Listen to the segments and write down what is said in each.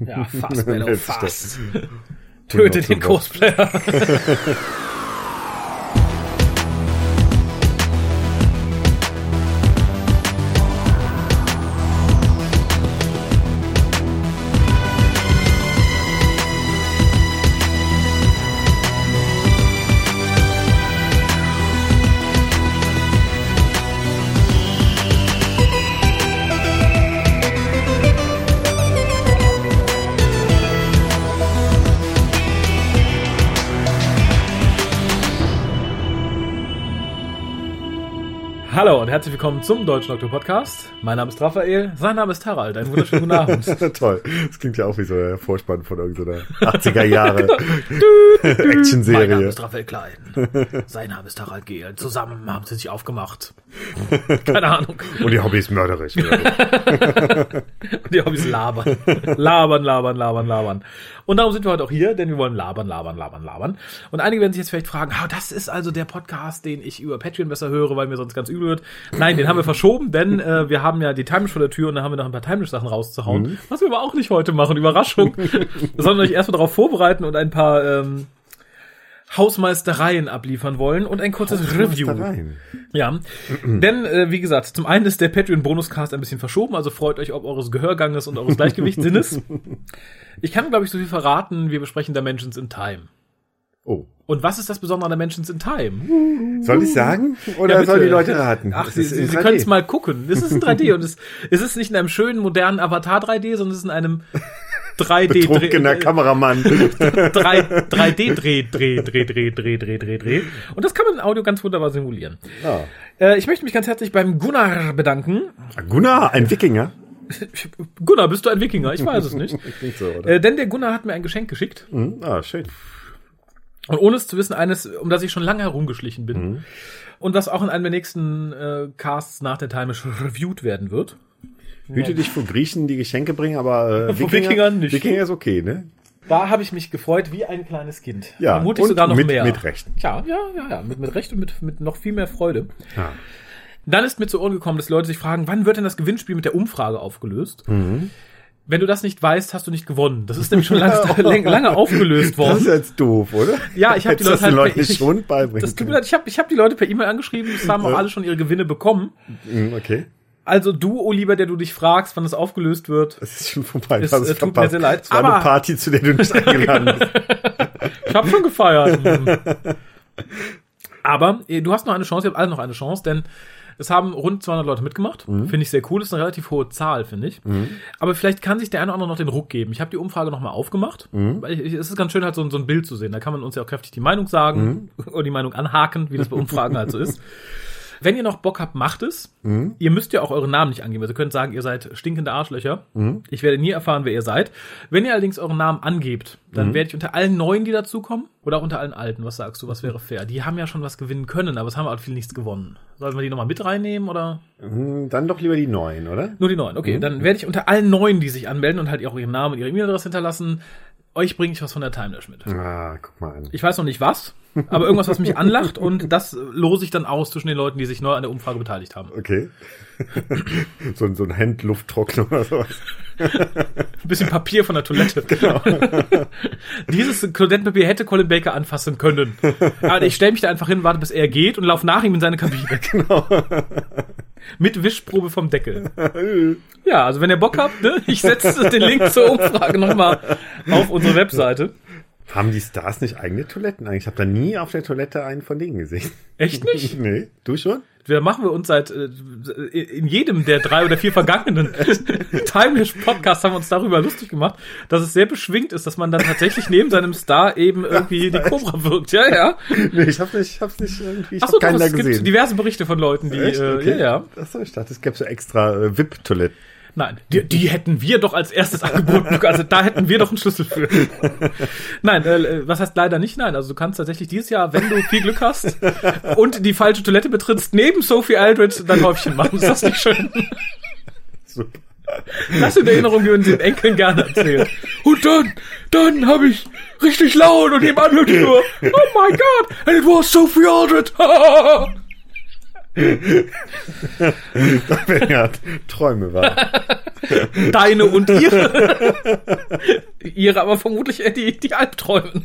Ja, fast, sich fast. Töte den. Cosplayer. herzlich willkommen zum Deutschen Doktor Podcast. Mein Name ist Raphael, sein Name ist Harald. Einen wunderschönen guten Abend. Toll. Das klingt ja auch wie so der Vorspann von irgendeiner 80er Jahre Mein Name Actionserie. ist Raphael Klein. Sein Name ist Harald Gehl. Zusammen haben sie sich aufgemacht. Keine Ahnung. Und die Hobby ist mörderisch. Und die Hobbys labern. Labern, labern, labern, labern. Und darum sind wir heute auch hier, denn wir wollen labern, labern, labern, labern. Und einige werden sich jetzt vielleicht fragen, ah, das ist also der Podcast, den ich über Patreon besser höre, weil mir sonst ganz übel wird. Nein, den haben wir verschoben, denn äh, wir haben ja die Timelash vor der Tür und da haben wir noch ein paar Timelash-Sachen rauszuhauen. Was wir aber auch nicht heute machen, Überraschung. sondern euch erstmal darauf vorbereiten und ein paar ähm, Hausmeistereien abliefern wollen und ein kurzes Review. Ja, denn äh, wie gesagt, zum einen ist der Patreon-Bonuscast ein bisschen verschoben, also freut euch ob eures Gehörganges und eures Gleichgewichtssinnes. Ich kann, glaube ich, so viel verraten, wir besprechen Dimensions in Time. Oh. Und was ist das Besondere an Dimensions in Time? Soll ich sagen? Oder Ja, sollen die Leute raten? Ach, Sie, Sie, in Sie 3D. können es mal gucken. Es ist in 3D und es, es ist nicht in einem schönen, modernen Avatar 3D, sondern es ist in einem 3D Betrunkener Kameramann. 3, 3D Dreh, Dreh, Dreh, Dreh, Dreh, Dreh, Dreh, Dreh. Und das kann man in Audio ganz wunderbar simulieren. Ah. Äh, ich möchte mich ganz herzlich beim Gunnar bedanken. Gunnar, ein Wikinger. Gunnar, bist du ein Wikinger? Ich weiß es nicht. Klingt so, oder? Äh, denn der Gunnar hat mir ein Geschenk geschickt. Hm, ah, schön. Und ohne es zu wissen, eines, um das ich schon lange herumgeschlichen bin. Mhm. Und was auch in einem der nächsten äh, Casts nach der Time reviewed werden wird. Hüte dich vor Griechen, die Geschenke bringen, aber äh, Vor Wikingern nicht. Wikinger ist okay, ne? Da habe ich mich gefreut wie ein kleines Kind. Ja, Vermutlich und sogar noch mit- mehr. mit Recht. Ja, ja, ja, ja. Mit, mit Recht und mit, mit noch viel mehr Freude. Ja. Dann ist mir zu Ohren gekommen, dass Leute sich fragen, wann wird denn das Gewinnspiel mit der Umfrage aufgelöst? Mhm. Wenn du das nicht weißt, hast du nicht gewonnen. Das ist nämlich schon lange, lange aufgelöst worden. Das ist jetzt doof, oder? Ja, ich habe die Leute halt den Leuten ich- schon beibringen Das tut mir leid, ich habe ich hab die Leute per E-Mail angeschrieben, es haben auch alle schon ihre Gewinne bekommen. Hm, Okay. Also du, Oliver, der du dich fragst, wann es aufgelöst wird. Das ist schon vorbei. Es, es tut mir verpasst. sehr leid. Es war Aber- eine Party, zu der du nicht eingeladen bist. Ich habe schon gefeiert. Aber äh, du hast noch eine Chance, ihr habt alle noch eine Chance, denn es haben rund 200 Leute mitgemacht. Finde ich sehr cool. Das ist eine relativ hohe Zahl, finde ich. Aber vielleicht kann sich der eine oder andere noch den Ruck geben. Ich habe die Umfrage nochmal aufgemacht. Weil ich, ich, es ist ganz schön, halt so, ein- so ein Bild zu sehen. Da kann man uns ja auch kräftig die Meinung sagen oder die Meinung anhaken, wie das bei Umfragen halt so ist. Wenn ihr noch Bock habt, macht es. Ihr müsst ja auch euren Namen nicht angeben. Also ihr könnt sagen, ihr seid stinkende Arschlöcher. Ich werde nie erfahren, wer ihr seid. Wenn ihr allerdings euren Namen angebt, dann werde ich unter allen Neuen, die dazukommen, oder auch unter allen Alten, was sagst du, was wäre fair? Die haben ja schon was gewinnen können, aber es haben halt viel nichts gewonnen. Sollen wir die nochmal mit reinnehmen oder? Hm, Dann doch lieber die neuen, oder? Nur die Neuen. Okay, dann werde ich unter allen Neuen, die sich anmelden und halt auch ihren Namen und ihre E-Mail-Adresse hinterlassen, euch bringe ich was von der Timelash mit. Ah, guck mal an. Ich weiß noch nicht was, aber irgendwas, was mich anlacht und das lose ich dann aus zwischen den Leuten, die sich neu an der Umfrage beteiligt haben. Okay. so, ein- so ein Handlufttrockner oder sowas. Ein bisschen Papier von der Toilette. Genau. Dieses Toilettenpapier hätte Colin Baker anfassen können. Aber ich stelle mich da einfach hin, warte, bis er geht und laufe nach ihm in seine Kabine. Genau. Mit Wischprobe vom Deckel. Ja, also wenn ihr Bock habt, ne, ich setze den Link zur Umfrage nochmal auf unsere Webseite. Haben die Stars nicht eigene Toiletten eigentlich? Ich habe da nie auf der Toilette einen von denen gesehen. Echt nicht? nee, du schon? Da machen wir uns seit äh, in jedem der drei oder vier vergangenen Timelash Podcasts haben wir uns darüber lustig gemacht, dass es sehr beschwingt ist, dass man dann tatsächlich neben seinem Star eben irgendwie die Cobra wirkt. Ja, ja. Nee, ich habe nicht, ich hab's nicht irgendwie, ich Achso, hab keinen da es gibt diverse Berichte von Leuten, die, Echt? äh, Okay. ja, ja. Achso, ich dachte, es gäbe so extra äh, VIP-Toiletten. Nein, die, die hätten wir doch als erstes angeboten. Also da hätten wir doch einen Schlüssel für. Nein, äh, was heißt leider nicht? Nein, also du kannst tatsächlich dieses Jahr, wenn du viel Glück hast und die falsche Toilette betrittst, neben Sophie Aldred dein Häufchen machen. Ist das nicht schön? Super. Das sind Erinnerungen, die man den Enkeln gerne erzählt. Und dann, dann habe ich richtig laut und nebenan hört ich nur, oh my god, and it was Sophie Ja Träume war. Deine und ihre. ihre aber vermutlich eher die, die Albträume.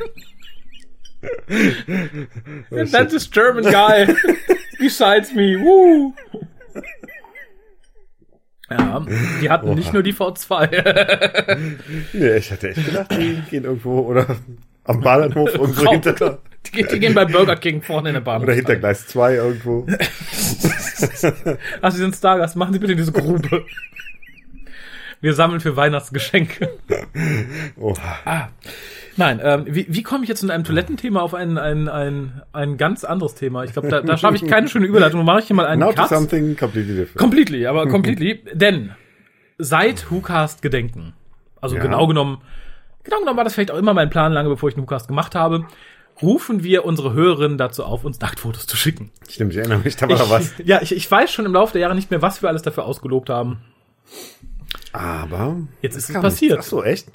And then this German guy besides me. Woo. Ja, die hatten Oha. nicht nur die V2. Nee, ich hatte echt gedacht, die gehen irgendwo oder am Bahnhof irgendwo hinter, die, gehen- die gehen bei Burger King vorne in der Bahn. oder hinter Gleis 2 irgendwo. Ach, Sie sind Stargast, machen Sie bitte diese Grube. Wir sammeln für Weihnachtsgeschenke. Oha. Ah. Nein, ähm, wie, wie komme ich jetzt von einem Toilettenthema auf ein, ein, ein, ein ganz anderes Thema? Ich glaube, da, da schaffe ich keine schöne Überleitung. Mache ich hier mal einen Now to Cut. something completely different. Completely, aber completely. Denn seit WhoCast Gedenken, also Ja. genau genommen, genau genommen war das vielleicht auch immer mein Plan, lange bevor ich einen WhoCast gemacht habe, rufen wir unsere Hörerinnen dazu auf, uns Nacktfotos zu schicken. Stimmt, ich erinnere mich, da war noch was. Ich, ja, ich, ich weiß schon im Laufe der Jahre nicht mehr, was wir alles dafür ausgelobt haben. Aber. Jetzt ist es passiert. nichts. Ach so, echt?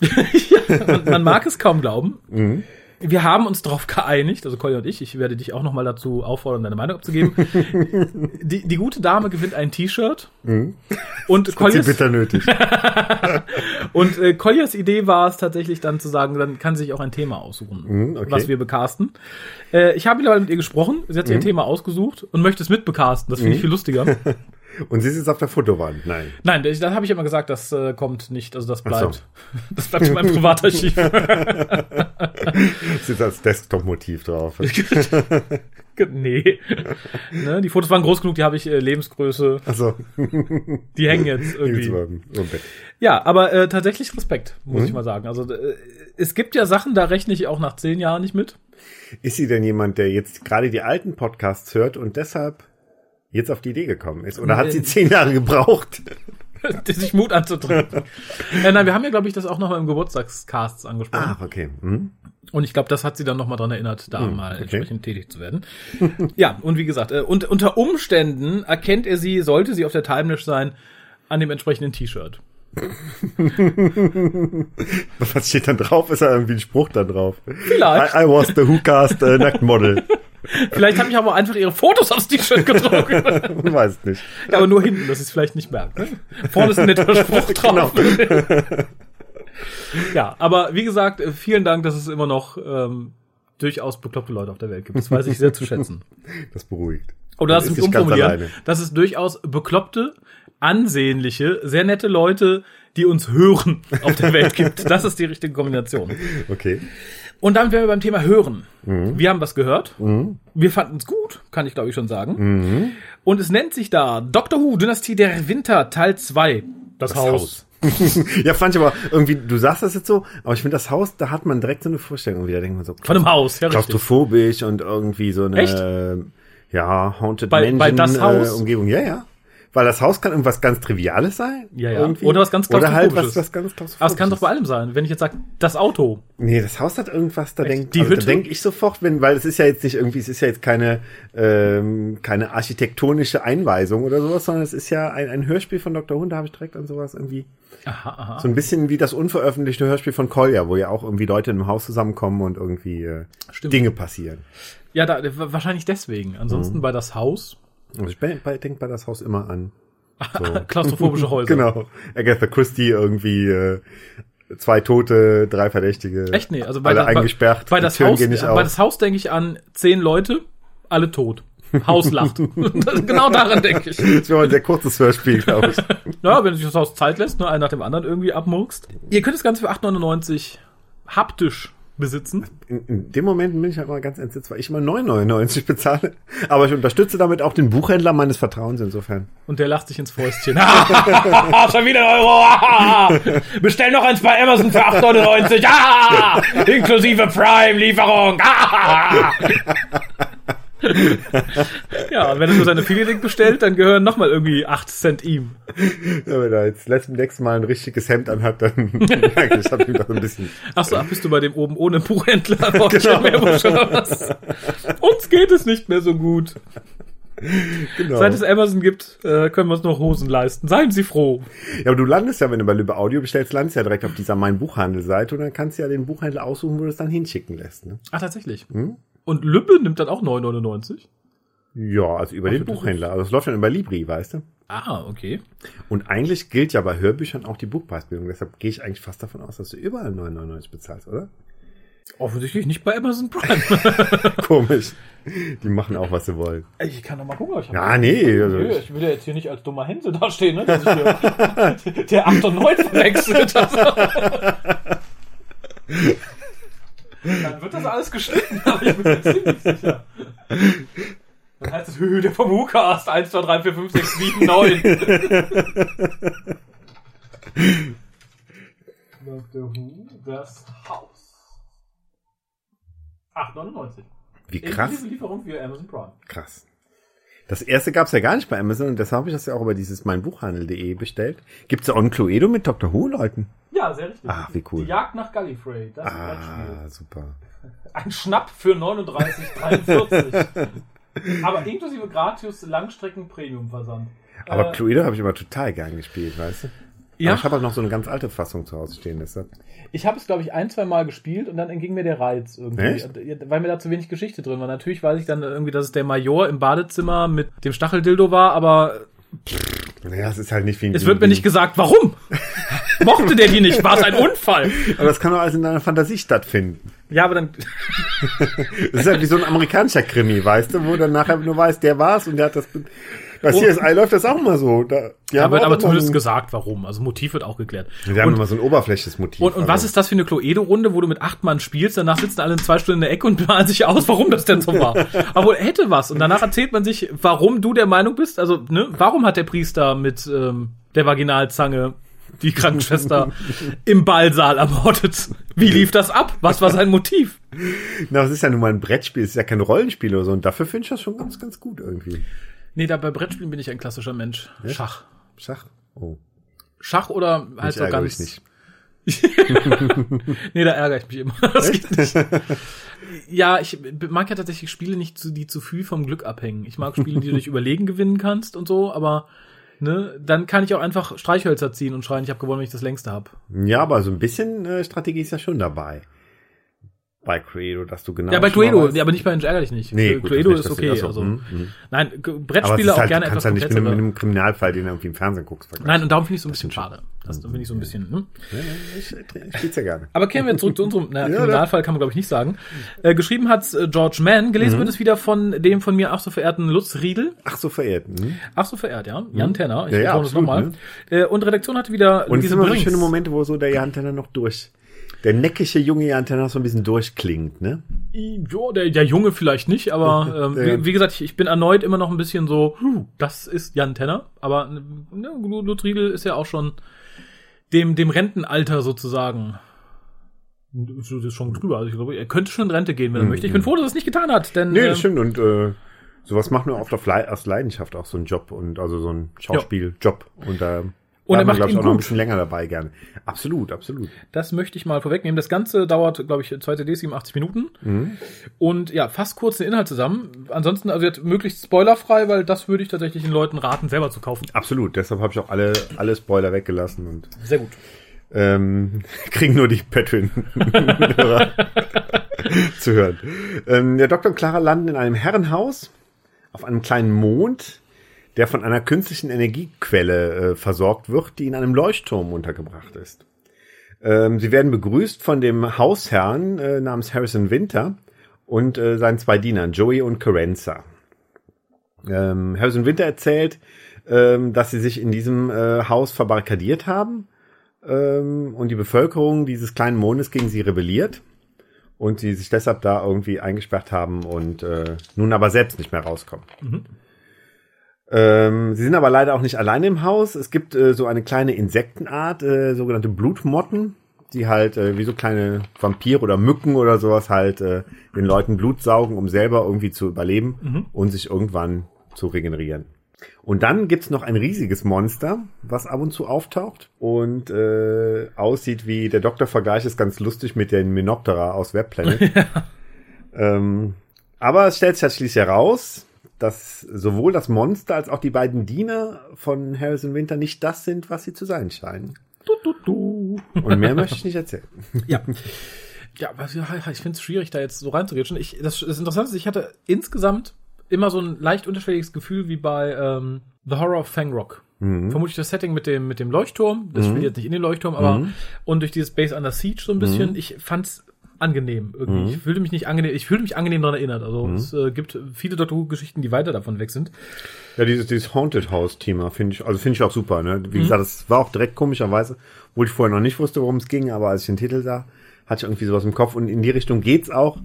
man, man mag es kaum glauben. Mhm. Wir haben uns darauf geeinigt, also Colin und ich, ich werde dich auch nochmal dazu auffordern, deine Meinung abzugeben. die, die gute Dame gewinnt ein T-Shirt. Und Hat sie Colliers, bitter nötig. und äh, Colliers Idee war es tatsächlich dann zu sagen, dann kann sie sich auch ein Thema aussuchen, Mhm, okay. was wir becasten. Äh, ich habe mittlerweile mit ihr gesprochen, sie hat sich Mhm. ein Thema ausgesucht und möchte es mitbecasten. Das finde ich viel lustiger. Und sie ist jetzt auf der Fotowand. Nein. Nein, das, das habe ich immer gesagt, das äh, kommt nicht, also das Ach so. bleibt. Das bleibt in meinem Privatarchiv. Sie ist als Desktop-Motiv drauf. nee. ne, die Fotos waren groß genug, die habe ich äh, Lebensgröße. Also, Die hängen jetzt irgendwie. Ja, aber äh, tatsächlich Respekt, muss Mhm. ich mal sagen. Also äh, es gibt ja Sachen, da rechne ich auch nach zehn Jahren nicht mit. Ist sie denn jemand, der jetzt gerade die alten Podcasts hört und deshalb jetzt auf die Idee gekommen ist? Oder hat sie zehn Jahre gebraucht? sich Mut anzutreten. äh, nein, wir haben ja, glaube ich, das auch nochmal im Geburtstagscasts angesprochen. Ach, okay. Mhm. Und ich glaube, das hat sie dann nochmal dran erinnert, da mal okay. entsprechend tätig zu werden. ja, und wie gesagt, äh, und unter Umständen erkennt er sie, sollte sie auf der Timeless sein, an dem entsprechenden T-Shirt. Was steht dann drauf? Ist da irgendwie ein Spruch da drauf? Vielleicht. I, I was the Who-Cast äh, Nacktmodel. Vielleicht habe ich aber einfach ihre Fotos aufs T-Shirt gedruckt. Weiß nicht. ja, aber nur hinten, dass ich es vielleicht nicht merke. Vorne ist ein netter Spruch drauf. ja, aber wie gesagt, äh, vielen Dank, dass es immer noch ähm, durchaus bekloppte Leute auf der Welt gibt. Das weiß ich sehr zu schätzen. Das beruhigt. Oder das ist umformulieren, dass es durchaus bekloppte, ansehnliche, sehr nette Leute, die uns hören, auf der Welt gibt. Das ist die richtige Kombination. Okay. Und dann wären wir beim Thema Hören. Mhm. Wir haben was gehört. Wir fanden es gut, kann ich glaube ich schon sagen. Mhm. Und es nennt sich da Doctor Who, Dynastie der Winter, Teil 2. Das, Haus. ja, fand ich aber irgendwie, du sagst das jetzt so, aber ich finde das Haus, da hat man direkt so eine Vorstellung. Da denkt man so, Von einem Haus, ja richtig. klaustrophobisch und irgendwie so eine, Echt? ja, Haunted Bei- Mansion bei das Haus? Äh, Umgebung. Ja, ja. Weil das Haus kann irgendwas ganz Triviales sein. Ja, ja. Irgendwie. Oder was ganz Oder halt was, was ganz Aber es kann doch bei allem sein. Wenn ich jetzt sage, das Auto. Nee, das Haus hat irgendwas, da Die also, da denke ich sofort, wenn, weil es ist ja jetzt nicht irgendwie, es ist ja jetzt keine, ähm, keine architektonische Einweisung oder sowas, sondern es ist ja ein, ein Hörspiel von Dr. Hund, da habe ich direkt an sowas irgendwie, Aha, aha. so ein bisschen wie das unveröffentlichte Hörspiel von Kolja, wo ja auch irgendwie Leute in einem Haus zusammenkommen und irgendwie äh. Dinge passieren. Ja, da, wahrscheinlich deswegen. Ansonsten Mhm. bei das Haus. Also ich denke bei, denk bei das Haus immer an. So. Klaustrophobische Häuser. genau. Agatha Christie irgendwie, äh, zwei Tote, drei Verdächtige. Echt nee, also bei, alle da- bei, eingesperrt, bei die das Haus, bei das Haus denke ich an zehn Leute, alle tot. Haus lacht. genau daran denke ich. Das wäre ein sehr kurzes Hörspiel, glaube ich. Ja, wenn sich das Haus Zeit lässt, nur einen nach dem anderen irgendwie abmurkst. Ihr könnt das Ganze für 8,99 haptisch besitzen. In, in dem Moment bin ich halt mal ganz entsetzt, weil ich immer 9,99 bezahle. Aber ich unterstütze damit auch den Buchhändler meines Vertrauens insofern. Und der lacht sich ins Fäustchen. Schon wieder ein Euro. Bestell noch eins bei Amazon für 8,99. Ah, inklusive Prime-Lieferung. Ah. ja, und wenn er nur seine Affiliate-Link bestellt, dann gehören nochmal irgendwie 8 Cent ihm. Ja, wenn er jetzt letzten nächsten Mal ein richtiges Hemd anhat, dann merke ich, habe ihn doch ein bisschen. Achso, ach, bist du bei dem oben ohne Buchhändler? Genau. hab mehr Buch was? Uns geht es nicht mehr so gut. Genau. Seit es Amazon gibt, äh, können wir uns noch Hosen leisten. Seien Sie froh. Ja, aber du landest ja, wenn du bei Lübbe Audio bestellst, landest ja direkt auf dieser Mein Buchhandel-Seite und dann kannst du ja den Buchhändler aussuchen, wo du es dann hinschicken lässt. Ne? Ach, tatsächlich. Hm? Und Lübbe nimmt dann auch 9,99? Ja, also über den Buchhändler. Also es läuft schon über Libri, weißt du? Ah, okay. Und eigentlich gilt ja bei Hörbüchern auch die Buchpreisbildung. Deshalb gehe ich eigentlich fast davon aus, dass du überall 9,99 bezahlst, oder? Offensichtlich nicht bei Amazon Prime. Komisch. Die machen auch, was sie wollen. ich kann doch mal gucken. Ich, Ja, nee. Also ich will ja jetzt hier nicht als dummer Hänsel dastehen, ne? Dass ich hier der 8 und 9 verwechselt. Dann wird das alles geschnitten, aber ich bin mir ziemlich sicher. Dann heißt es Höhe der vom WhoCast 1, 2, 3, 4, 5, 6, 7, 9. Dr. Who, das Haus. 8,99. wie krass. Inklusive Lieferung für Amazon Prime. Krass. Das erste gab's ja gar nicht bei Amazon und deshalb habe ich das ja auch über dieses meinbuchhandel.de bestellt. Gibt's ja auch ein Cluedo mit Dr. Who, Leuten? Ja, sehr richtig. Ah, wie cool. Die Jagd nach Gallifrey, das. Ah, super. Ein Schnapp für 39,43. Aber inklusive gratis Langstrecken-Premium-Versand. Aber Äh, Cluedo habe ich immer total gern gespielt, weißt du? Ja. Aber ich habe auch noch so eine ganz alte Fassung zu Hause stehen. Deshalb. Ich habe es, glaube ich, ein, zwei Mal gespielt und dann entging mir der Reiz irgendwie. Echt? Weil mir da zu wenig Geschichte drin war. Natürlich weiß ich dann irgendwie, dass es der Major im Badezimmer mit dem Stacheldildo war, aber Naja, es ist halt nicht wie ein es wird mir nicht gesagt, warum. Mochte der die nicht? War es ein Unfall? Aber das kann doch alles in deiner Fantasie stattfinden. Ja, aber dann. Das ist halt wie so ein amerikanischer Krimi, weißt du, wo dann nachher nur weiß, der war's und der hat das. Bei CSI läuft das auch mal so. Da, Ja, wird aber immer zumindest so gesagt, warum. Also Motiv wird auch geklärt. Wir haben immer so ein oberflächliches Motiv. Und, und was also- ist das für eine Cluedo-Runde, wo du mit acht Mann spielst, danach sitzen alle in zwei Stunden in der Ecke und malen sich aus, warum das denn so war. Aber er hätte was. Und danach erzählt man sich, warum du der Meinung bist. Also, ne, warum hat der Priester mit ähm, der Vaginalzange die Krankenschwester im Ballsaal ermordet? Wie lief das ab? Was war sein Motiv? Na, das ist ja nun mal ein Brettspiel, es ist ja kein Rollenspiel oder so. Und dafür finde ich das schon ganz, ganz gut irgendwie. Nee, da bei Brettspielen bin ich ein klassischer Mensch. Schach. Schach. Oh. Schach oder halt Ich so ärgere ganz. mich nicht. Nee, da ärgere ich mich immer. Das geht nicht. Ja, ich mag ja tatsächlich Spiele nicht, zu- die zu viel vom Glück abhängen. Ich mag Spiele, die du durch Überlegen gewinnen kannst und so, aber ne, dann kann ich auch einfach Streichhölzer ziehen und schreien, ich habe gewonnen, wenn ich das längste hab. Ja, aber so ein bisschen äh, Strategie ist ja schon dabei. Bei Cluedo, dass du genau. Ja, bei Cluedo, weißt- ja, aber nicht bei ärgere dich nicht. Nee, Cluedo gut, Cluedo das ist nicht, okay. Also, ach so, hm, Nein, Brettspiele ist auch halt, gerne du kannst etwas ja nicht mit einem, mit komplexer. einem Kriminalfall, den du irgendwie im Fernsehen guckst, vergleichen. Nein, und darum finde ich so ein bisschen schade. Das finde ich so ein bisschen. Ne? Ja, Ich, ich spiel's ja gerne. Aber kehren wir zurück zu unserem na, Kriminalfall, kann man glaube ich nicht sagen. Äh, geschrieben hat äh, George Mann, gelesen Mhm. wird es wieder von dem von mir auch so verehrten Lutz Riedel. Ach so, verehrt. Hm? Ach so verehrt, ja. Jan Tenner, ich Ja, ja, absolut, nochmal. Äh, und Redaktion hatte wieder Und es Luise sind immer so schöne Momente, wo so der Jantenner noch durch, der neckische junge Jantenner so ein bisschen durchklingt, ne? Ja, der, der Junge vielleicht nicht, aber ähm, wie, wie gesagt, ich, ich bin erneut immer noch ein bisschen so, das ist Jan Tenner. Aber ne, Lutz Riedel ist ja auch schon dem, dem Rentenalter sozusagen. Schon drüber. Also ich glaube, er könnte schon in Rente gehen, wenn er möchte. Ich bin froh, dass er es nicht getan hat, denn Mhm. Nee, ähm, das stimmt. Und äh, sowas macht man oft auf Le aus Leidenschaft auch so einen Job und also so einen Schauspieljob. Und da Und er bleibt man, macht ich, ihn auch noch ein gut. bisschen länger dabei gerne. Absolut, absolut. Das möchte ich mal vorwegnehmen. Das Ganze dauert, glaube ich, zwei CDs, 87 Minuten. Mhm. Und ja, fast kurz den Inhalt zusammen. Ansonsten, also jetzt möglichst spoilerfrei, weil das würde ich tatsächlich den Leuten raten, selber zu kaufen. Absolut. Deshalb habe ich auch alle, alle Spoiler weggelassen und Sehr gut. ähm, kriegen nur die Patreon zu hören. Ähm, der Dr. und Clara landen in einem Herrenhaus auf einem kleinen Mond, der von einer künstlichen Energiequelle äh, versorgt wird, die in einem Leuchtturm untergebracht ist. Ähm, sie werden begrüßt von dem Hausherrn äh, namens Harrison Winter und äh, seinen zwei Dienern, Joey und Carenza. Ähm, Harrison Winter erzählt, ähm, dass sie sich in diesem äh, Haus verbarrikadiert haben ähm, und die Bevölkerung dieses kleinen Mondes gegen sie rebelliert und sie sich deshalb da irgendwie eingesperrt haben und äh, nun aber selbst nicht mehr rauskommen. Ähm, sie sind aber leider auch nicht alleine im Haus. Es gibt äh, so eine kleine Insektenart, äh, sogenannte Blutmotten, die halt äh, wie so kleine Vampire oder Mücken oder sowas halt äh, den Leuten Blut saugen, um selber irgendwie zu überleben und sich irgendwann zu regenerieren. Und dann gibt's noch ein riesiges Monster, was ab und zu auftaucht und äh, aussieht wie, der Doktor vergleicht es ganz lustig mit den Menoptera aus Webplanet. ähm, aber es stellt sich halt schließlich heraus, dass sowohl das Monster als auch die beiden Diener von Harrison Winter nicht das sind, was sie zu sein scheinen. Du, du, du. Und mehr möchte ich nicht erzählen. Ja. Ja, ja, ich finde es schwierig, da jetzt so reinzugehen. Ich, das, das Interessante ist, ich hatte insgesamt immer so ein leicht unterschwelliges Gefühl wie bei ähm, The Horror of Fangrock. Mhm. Vermutlich das Setting mit dem, mit dem Leuchtturm. Das spielt jetzt nicht in den Leuchtturm, aber Mhm. und durch dieses Base Under Siege so ein bisschen. Ich fand's angenehm irgendwie. Mhm. Ich fühlte mich nicht angenehm, ich fühle mich angenehm daran erinnert. Also es äh, gibt viele Doctor Who Geschichten, die weiter davon weg sind. Ja, dieses, dieses Haunted House Thema finde ich, also finde ich auch super, ne? Mhm. Wie gesagt, das war auch direkt komischerweise, wo ich vorher noch nicht wusste, worum es ging, aber als ich den Titel sah, hatte ich irgendwie sowas im Kopf und in die Richtung geht's auch.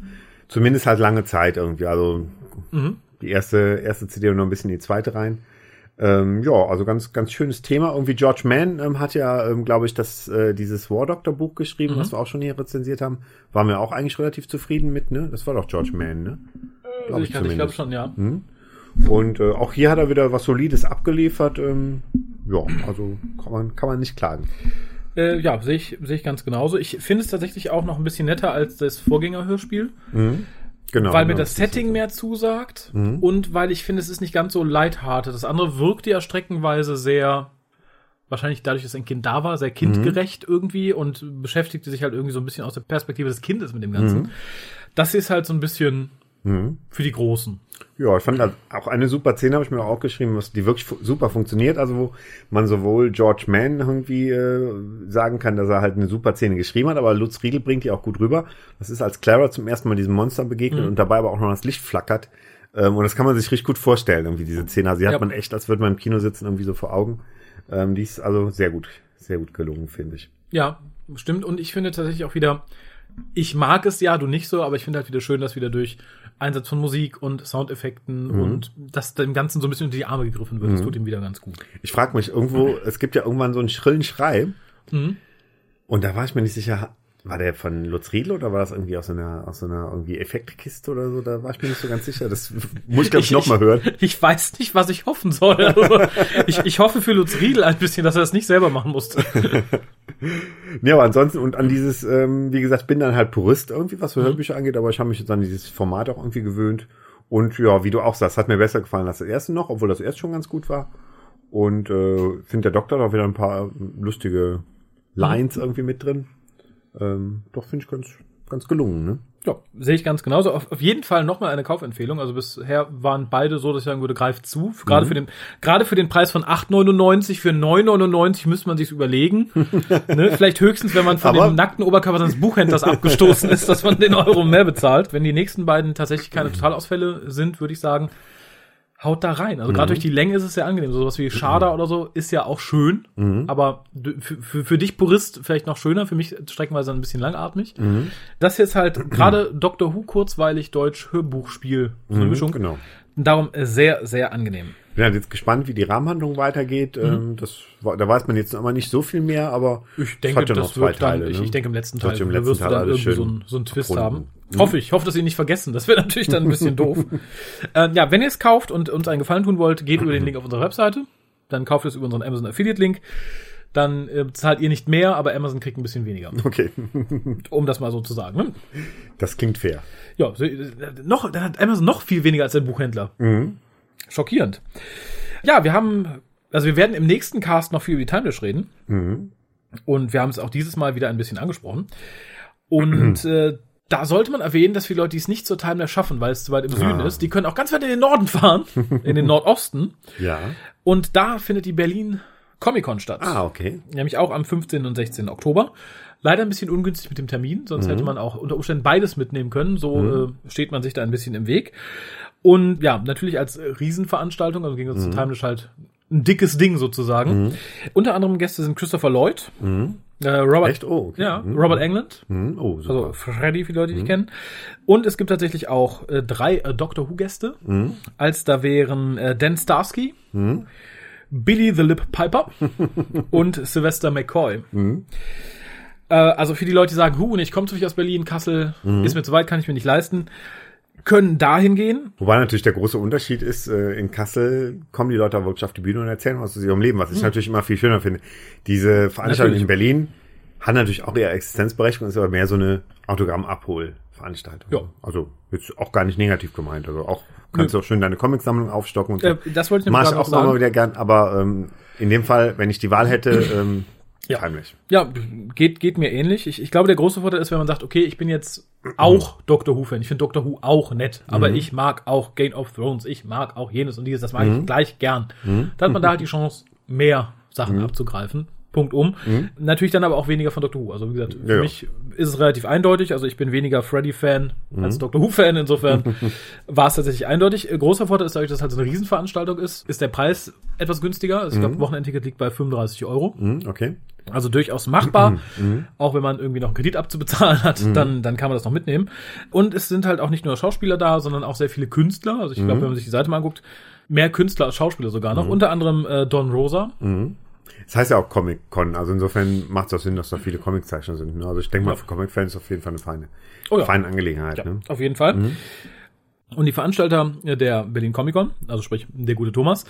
Zumindest halt lange Zeit irgendwie. Also Mhm. die erste, erste CD und noch ein bisschen die zweite rein. Ähm, ja, also ganz, ganz schönes Thema. Irgendwie George Mann ähm, hat ja, ähm, glaube ich, das, äh, dieses War Doctor Buch geschrieben, was wir auch schon hier rezensiert haben. Waren wir auch eigentlich relativ zufrieden mit, ne? Das war doch George Mann, ne? Glaub ich ich glaube zumindest. schon, ja. Und äh, auch hier hat er wieder was Solides abgeliefert. Ähm, ja, also kann man, kann man nicht klagen. Äh, ja, sehe ich, sehe ich ganz genauso. Ich finde es tatsächlich auch noch ein bisschen netter als das Vorgängerhörspiel, Genau. weil mir genau. das Setting mehr zusagt Mhm. und weil ich finde, es ist nicht ganz so lighthearted. Das andere wirkte ja streckenweise sehr, wahrscheinlich dadurch, dass ein Kind da war, sehr Mhm. kindgerecht irgendwie und beschäftigte sich halt irgendwie so ein bisschen aus der Perspektive des Kindes mit dem Ganzen. Mhm. Das ist halt so ein bisschen für die Großen. Ja, ich fand das auch eine super Szene, habe ich mir auch geschrieben, was die wirklich super funktioniert. Also wo man sowohl George Mann irgendwie äh, sagen kann, dass er halt eine super Szene geschrieben hat, aber Lutz Riedel bringt die auch gut rüber. Das ist, als Clara zum ersten Mal diesem Monster begegnet und dabei aber auch noch das Licht flackert. Ähm, und das kann man sich richtig gut vorstellen, irgendwie diese Szene. Also die hat Ja. man echt, als würde man im Kino sitzen, irgendwie so vor Augen. Ähm, die ist also sehr gut, sehr gut gelungen, finde ich. Ja, stimmt. Und ich finde tatsächlich auch wieder, ich mag es ja, du nicht so, aber ich finde halt wieder schön, dass wieder durch Einsatz von Musik und Soundeffekten und dass dem Ganzen so ein bisschen unter die Arme gegriffen wird. Das tut ihm wieder ganz gut. Ich frage mich irgendwo, es gibt ja irgendwann so einen schrillen Schrei. Mhm. Und da war ich mir nicht sicher, war der von Lutz Riedel oder war das irgendwie aus so einer, aus so einer irgendwie Effektkiste oder so? Da war ich mir nicht so ganz sicher. Das muss ich, glaube ich, noch mal hören. Ich weiß nicht, was ich hoffen soll. Also, ich, ich hoffe für Lutz Riedel ein bisschen, dass er es nicht selber machen musste. Nee, aber ansonsten und an dieses, ähm, wie gesagt, bin dann halt Purist irgendwie, was für Mhm. Hörbücher angeht, aber ich habe mich jetzt an dieses Format auch irgendwie gewöhnt. Und ja, wie du auch sagst, hat mir besser gefallen als das erste noch, obwohl das erste schon ganz gut war. Und äh, finde der Doktor da wieder ein paar lustige Lines irgendwie mit drin. Ähm, doch, finde ich ganz, ganz gelungen, ne? Ja, sehe ich ganz genauso. Auf, auf jeden Fall nochmal eine Kaufempfehlung. Also bisher waren beide so, dass ich sagen würde, greift zu. Mhm. Gerade für den, gerade für den Preis von 8,99, für 9,99 müsste man sich's überlegen. ne? Vielleicht höchstens, wenn man von Aber- dem nackten Oberkörper seines Buchhändlers abgestoßen ist, dass man den Euro mehr bezahlt. Wenn die nächsten beiden tatsächlich keine Totalausfälle sind, würde ich sagen, haut da rein. Also Mhm. gerade durch die Länge ist es sehr angenehm. So sowas wie Schader oder so ist ja auch schön, Mhm. aber für, für, für dich Purist vielleicht noch schöner, für mich streckenweise ein bisschen langatmig. Mhm. Das hier ist halt gerade Doctor Who kurzweilig Deutsch Hörbuchspiel, so eine Mischung. Genau. Darum sehr, sehr angenehm. Bin halt jetzt gespannt, wie die Rahmenhandlung weitergeht. Ähm, das, da weiß man jetzt immer nicht so viel mehr, aber Mhm. Ich denke, hat ja noch das zwei dann, Teile. ich, ne? ich denke im letzten Das Teil, wird im da letzten wirst du Teil dann alles irgendwie so einen, so einen Twist abrunden. haben. Hoffe ich, hoffe, dass sie ihn nicht vergessen. Das wäre natürlich dann ein bisschen doof. Äh, ja, wenn ihr es kauft und uns einen Gefallen tun wollt, geht über den Link auf unserer Webseite. Dann kauft ihr es über unseren Amazon Affiliate Link. Dann äh, zahlt ihr nicht mehr, aber Amazon kriegt ein bisschen weniger. Okay, Um das mal so zu sagen. Ne? das klingt fair. Ja, so, äh, noch, dann hat Amazon noch viel weniger als der Buchhändler. Schockierend. Ja, wir haben, also wir werden im nächsten Cast noch viel über die Timeless reden. Und wir haben es auch dieses Mal wieder ein bisschen angesprochen. Und äh, da sollte man erwähnen, dass viele Leute, die es nicht zur Timeless schaffen, weil es zu weit im Süden Ah. ist, die können auch ganz weit in den Norden fahren, in den Nordosten. Ja. Und da findet die Berlin Comic Con statt. Ah, okay. Nämlich auch am 15. und 16. Oktober. Leider ein bisschen ungünstig mit dem Termin, sonst hätte man auch unter Umständen beides mitnehmen können. So äh, steht man sich da ein bisschen im Weg. Und ja, natürlich als Riesenveranstaltung, also gegen uns zu Timeless halt ein dickes Ding sozusagen. Unter anderem Gäste sind Christopher Lloyd, äh, Robert, Echt? Oh, okay. ja, Mhm. Robert England, Hm, Oh, super. also Freddy, für die Leute, die ich kennen. Und es gibt tatsächlich auch äh, drei äh, Doctor Who-Gäste, als da wären äh, Dan Starsky, Billy the Lip Piper und Sylvester McCoy. Äh, also für die Leute, die sagen, Hu, und ich komme zufällig aus Berlin, Kassel, ist mir zu weit, kann ich mir nicht leisten, können dahin gehen. Wobei natürlich der große Unterschied ist, äh, in Kassel kommen die Leute wirklich auf die Bühne und erzählen was aus ihrem Leben, was ich natürlich immer viel schöner finde. Diese Veranstaltung Natürlich. in Berlin hat natürlich auch ihre Existenzberechtigung, ist aber mehr so eine Autogramm-Abhol-Veranstaltung. Ja. Also jetzt auch gar nicht negativ gemeint. Also auch kannst du auch schön deine Comicsammlung aufstocken und so. Äh, das wollte ich Mach ich auch noch immer sagen. wieder gern, aber ähm, in dem Fall, wenn ich die Wahl hätte, ähm, Ja. Heimlich. Ja, geht, geht mir ähnlich. Ich, ich glaube, der große Vorteil ist, wenn man sagt, okay, ich bin jetzt auch Doctor Who-Fan. Ich finde Doctor Who auch nett, aber Mhm. ich mag auch Game of Thrones, ich mag auch jenes und dieses, das mag Mhm. ich gleich gern. Dann hat man da halt die Chance, mehr Sachen Mhm. abzugreifen. Punkt um. Natürlich dann aber auch weniger von Doctor Who. Also wie gesagt, für Ja, ja. mich ist es relativ eindeutig. Also ich bin weniger Freddy-Fan Mhm. als Doctor Who-Fan. Insofern war es tatsächlich eindeutig. Äh, Großer Vorteil ist dadurch, dass es halt so eine Riesenveranstaltung ist, ist der Preis etwas günstiger. Also ich glaube, Wochenendticket liegt bei 35 Euro. Mhm, okay. Also durchaus machbar. Auch wenn man irgendwie noch einen Kredit abzubezahlen hat, dann, dann kann man das noch mitnehmen. Und es sind halt auch nicht nur Schauspieler da, sondern auch sehr viele Künstler. Also ich glaube, wenn man sich die Seite mal anguckt, mehr Künstler als Schauspieler sogar noch. Unter anderem äh, Don Rosa. Das heißt ja auch Comic-Con, also insofern macht es auch Sinn, dass da viele Comiczeichner sind. Ne? Also ich denke mal, für Comic-Fans auf jeden Fall eine feine, Oh ja. feine Angelegenheit. Ja, Ne? auf jeden Fall. Und die Veranstalter der Berlin Comic Con, also sprich der gute Thomas,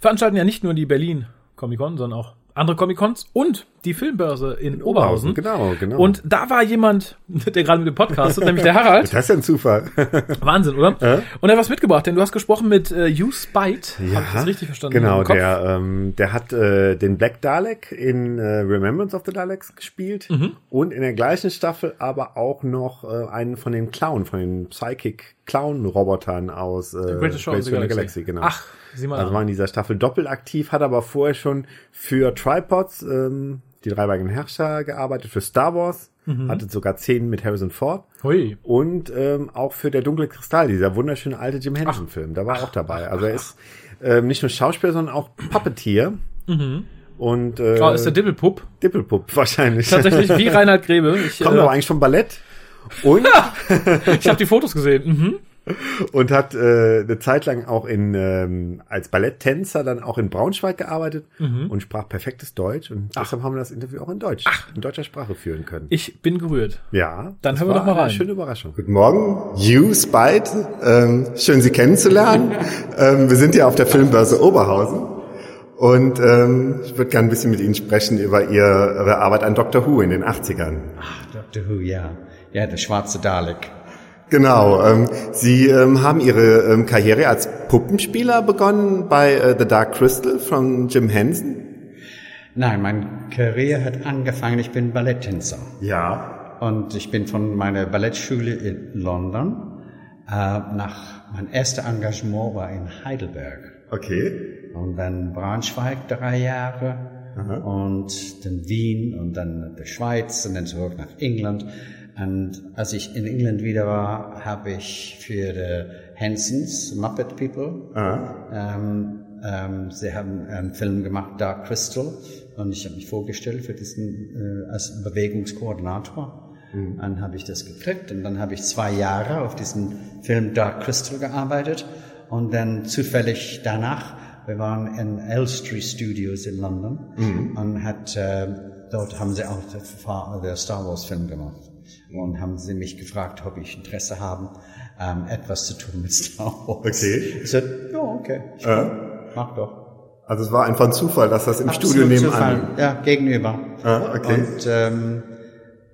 veranstalten ja nicht nur die Berlin Comic Con, sondern auch andere Comic Cons und die Filmbörse in Oberhausen. Genau, genau. Und da war jemand, der gerade mit dem Podcast ist, nämlich der Harald. das ist ja ein Zufall. Wahnsinn, oder? Und er hat was mitgebracht, denn du hast gesprochen mit äh, Hugh Spite. Hab ich das richtig verstanden? Genau, der, ähm, der hat äh, den Black Dalek in äh, Remembrance of the Daleks gespielt Mhm. und in der gleichen Staffel aber auch noch äh, einen von den Clown, von den Psychic Clown Robotern aus äh, Greatest Show of the Galaxy. genau. Ach, sieh mal Also an. war in dieser Staffel doppelt aktiv, hat aber vorher schon für Tripods, ähm, die dreibeinigen Herrscher gearbeitet, für Star Wars, Mhm. hatte sogar Szenen mit Harrison Ford Hui. und ähm, auch für der dunkle Kristall, dieser wunderschöne alte Jim Henson-Film, da war er auch dabei. Also er ist ähm, nicht nur Schauspieler, sondern auch Puppeteer. Und äh, Oh, ist der Dippelpup. Dippelpupp wahrscheinlich. Tatsächlich wie Reinhard Grebe. Ich, Kommt aber äh, eigentlich vom Ballett. Und, ich habe die Fotos gesehen. Mhm. Und hat äh, eine Zeit lang auch in ähm, als Balletttänzer dann auch in Braunschweig gearbeitet und sprach perfektes Deutsch und deshalb haben wir das Interview auch in Deutsch, in deutscher Sprache führen können. Ich bin gerührt. Ja, Dann hören wir doch mal eine rein. Schöne Überraschung. Guten Morgen, you Spite. Ähm, schön, Sie kennenzulernen. ähm, wir sind ja auf der Filmbörse Oberhausen. Und ähm, ich würde gerne ein bisschen mit Ihnen sprechen über Ihr, Ihre Arbeit an Dr. Who in den 80ern. Doctor Who, ja. Ja, der schwarze Dalek. Genau, ähm, Sie ähm, haben Ihre ähm, Karriere als Puppenspieler begonnen bei äh, The Dark Crystal von Jim Henson. Nein, meine Karriere hat angefangen, ich bin Balletttänzer. Ja. Und ich bin von meiner Ballettschule in London äh, nach, mein erstes Engagement war in Heidelberg. Okay. Und dann Braunschweig drei Jahre und dann Wien und dann die Schweiz und dann zurück nach England. Und als ich in England wieder war, habe ich für die Hansons, Muppet People, ähm, ähm, sie haben einen Film gemacht, Dark Crystal, und ich habe mich vorgestellt für diesen äh, als Bewegungskoordinator. Dann habe ich das gekriegt und dann habe ich zwei Jahre auf diesen Film Dark Crystal gearbeitet. Und dann zufällig danach, wir waren in Elstree Studios in London und hat, äh, dort haben sie auch den Star Wars Film gemacht und haben sie mich gefragt, ob ich Interesse haben, ähm, etwas zu tun mit Star Wars. Okay. Ich sagte, ja, okay, ich mach doch. Also es war einfach ein Zufall, dass das im Absolut Studio nebenan. Zufall. Ja, gegenüber. Ah, okay. Und, ähm,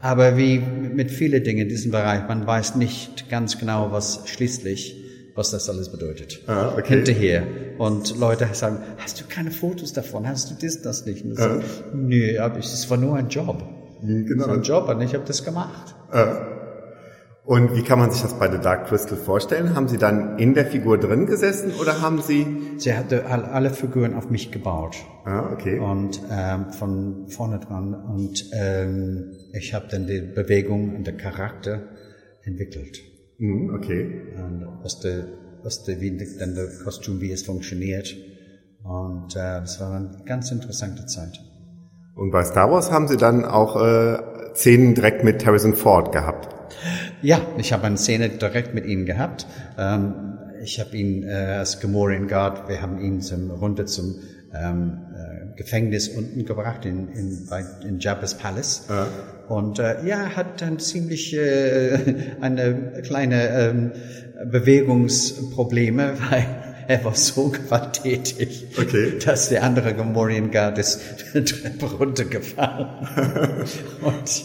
aber wie mit vielen Dingen in diesem Bereich, man weiß nicht ganz genau, was schließlich, was das alles bedeutet. Ah, okay. Hinterher. Und Leute sagen, hast du keine Fotos davon? Hast du das, das nicht? Und ich sage, Nö, aber es war nur ein Job. Genau. Es war ein Job und ich habe das gemacht. Und wie kann man sich das bei The Dark Crystal vorstellen? Haben Sie dann in der Figur drin gesessen oder haben Sie... Sie hatte all- alle Figuren auf mich gebaut. Ah, okay. und ähm, von vorne dran und ähm, ich habe dann die Bewegung und der Charakter entwickelt Hm, okay. und was der was der wie dann der Kostüm wie es funktioniert und äh, das war eine ganz interessante Zeit. Und bei Star Wars haben Sie dann auch äh, Szenen direkt mit Harrison Ford gehabt. Ja, ich habe eine Szene direkt mit ihm gehabt. Ähm, ich habe ihn äh, als Gamorrean Guard, wir haben ihn zum, runter zum ähm, äh, Gefängnis unten gebracht in, in, bei, in Jabba's Palace. Und äh, ja, er hat dann ziemlich äh, eine kleine ähm, Bewegungsprobleme, weil er war so gewalttätig, Okay. dass der andere Gamorrean Guard ist die Treppe runtergefallen. und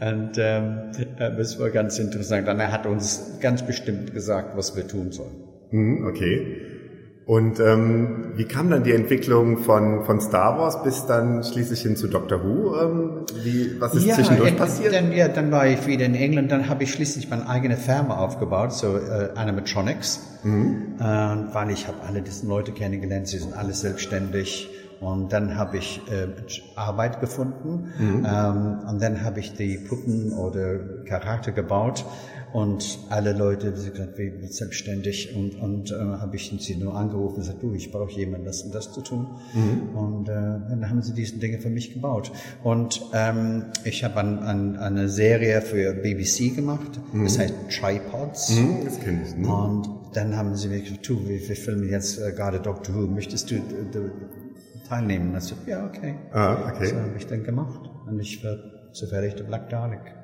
und ähm, äh, das war ganz interessant. Und er hat uns ganz bestimmt gesagt, was wir tun sollen. Hm, okay. Und ähm, wie kam dann die Entwicklung von, von Star Wars bis dann schließlich hin zu Doctor Who? Ähm, wie, was ist ja, zwischendurch äh, passiert? Dann, ja, dann war ich wieder in England, dann habe ich schließlich meine eigene Firma aufgebaut, so äh, Animatronics, mhm. äh, weil ich habe alle diese Leute kennengelernt, sie sind alle selbstständig. Und dann habe ich äh, Arbeit gefunden mhm. ähm, und dann habe ich die Puppen oder Charakter gebaut und alle Leute, wie gesagt, wir sind selbstständig und, und äh, habe ich sie nur angerufen und gesagt, du, ich brauche jemanden, das und das zu tun. Mhm. Und äh, dann haben sie diese Dinge für mich gebaut. Und ähm, ich habe an, an, eine Serie für BBC gemacht, mhm. das heißt Tripods. Mhm, das kenne ich. Ne? Und dann haben sie mir gesagt, du, wir, wir filmen jetzt äh, gerade Doctor Who, möchtest du äh, teilnehmen? Und ich so, ja, okay. Ah, okay. So habe ich dann gemacht. Und ich war zufällig der Black Dalek.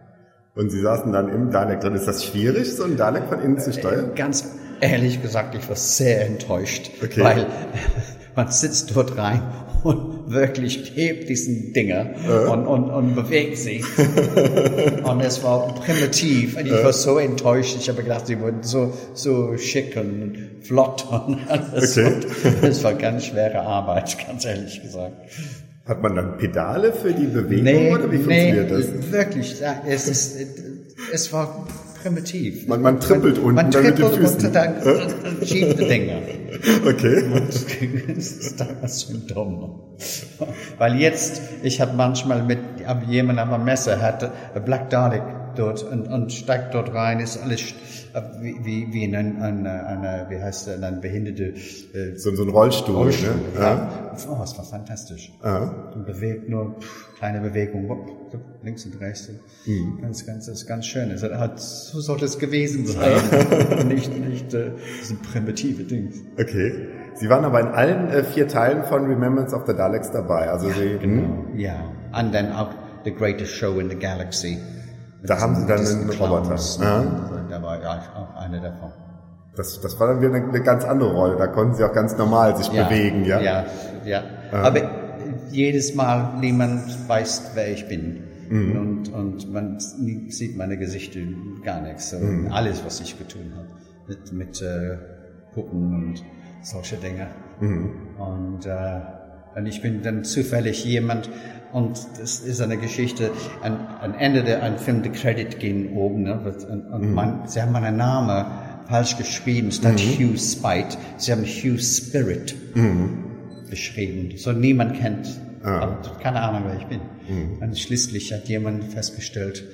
Und Sie saßen dann im Dalek drin. Ist das schwierig, so ein Dalek von innen zu steuern? Äh, ganz ehrlich gesagt, ich war sehr enttäuscht, okay. weil man sitzt dort rein und wirklich hebt diesen Dinger äh. und, und, und bewegt sie. und es war primitiv und ich äh. war so enttäuscht. Ich habe gedacht, sie wurden so, so schick und flott und alles. Okay. Und es war ganz schwere Arbeit, ganz ehrlich gesagt. Hat man dann Pedale für die Bewegung nee, oder wie funktioniert nee, das? Wirklich, es ist, es war primitiv. Man, man trippelt unten man trippelt mit den Füßen. und dann, schiebt die Dinger. Okay. das ist damals so dumm. Weil jetzt, ich habe manchmal mit jemand am Messer, hat Black Dalek dort und, und steigt dort rein, ist alles wie, wie, wie in ein, eine, eine, wie heißt das, ein behinderte äh, so, so ein Rollstuhl, Rollstuhl ne? ja. Oh, das war fantastisch. Und bewegt nur kleine Bewegung, links und rechts. Mhm. Ganz, ganz, das ist ganz schön. Es hat, so sollte es gewesen sein. nicht, nicht äh, so primitive Ding. Okay. Sie waren aber in allen äh, vier Teilen von Remembrance of the Daleks dabei. Also ja, Sie, genau. Hm? Ja. Und dann auch The Greatest Show in the Galaxy. Da haben Sie dann einen Roboter. Ja. Da war ja auch einer davon. Das, das war dann wieder eine, eine, ganz andere Rolle. Da konnten Sie auch ganz normal sich ja, bewegen, ja? Ja, ja. ja. Aber jedes Mal niemand weiß, wer ich bin. Mhm. Und, und man sieht meine Gesichter gar nichts. So mhm. Alles, was ich getan habe. Mit, mit äh, Puppen und solche Dinge. Mhm. Und, äh, und ich bin dann zufällig jemand, und das ist eine Geschichte, am, am Ende der ein Film, die Credit gehen oben, ne, und, und mhm. man, sie haben meinen Namen falsch geschrieben, statt mhm. Hugh Spite, sie haben Hugh Spirit mhm. geschrieben. So niemand kennt, ah. keine Ahnung, wer ich bin. Mhm. Und schließlich hat jemand festgestellt,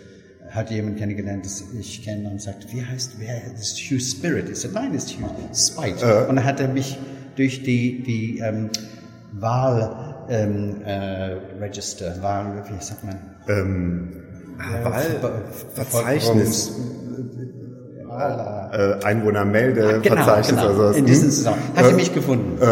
hat jemand kennengelernt, das ich kenne und sagt, wie heißt, wer ist Hugh Spirit? Ich sage, nein, ist Hugh Spite. Uh. Und dann hat er mich durch die, die ähm, Wahl ähm, äh, Register, Wahl, wie sagt man? Ähm, ja, Wahlverzeichnis. Äh, Einwohnermeldeverzeichnis. Genau, genau. Also, in diesem Zusammenhang. Hat er mich gefunden. Äh,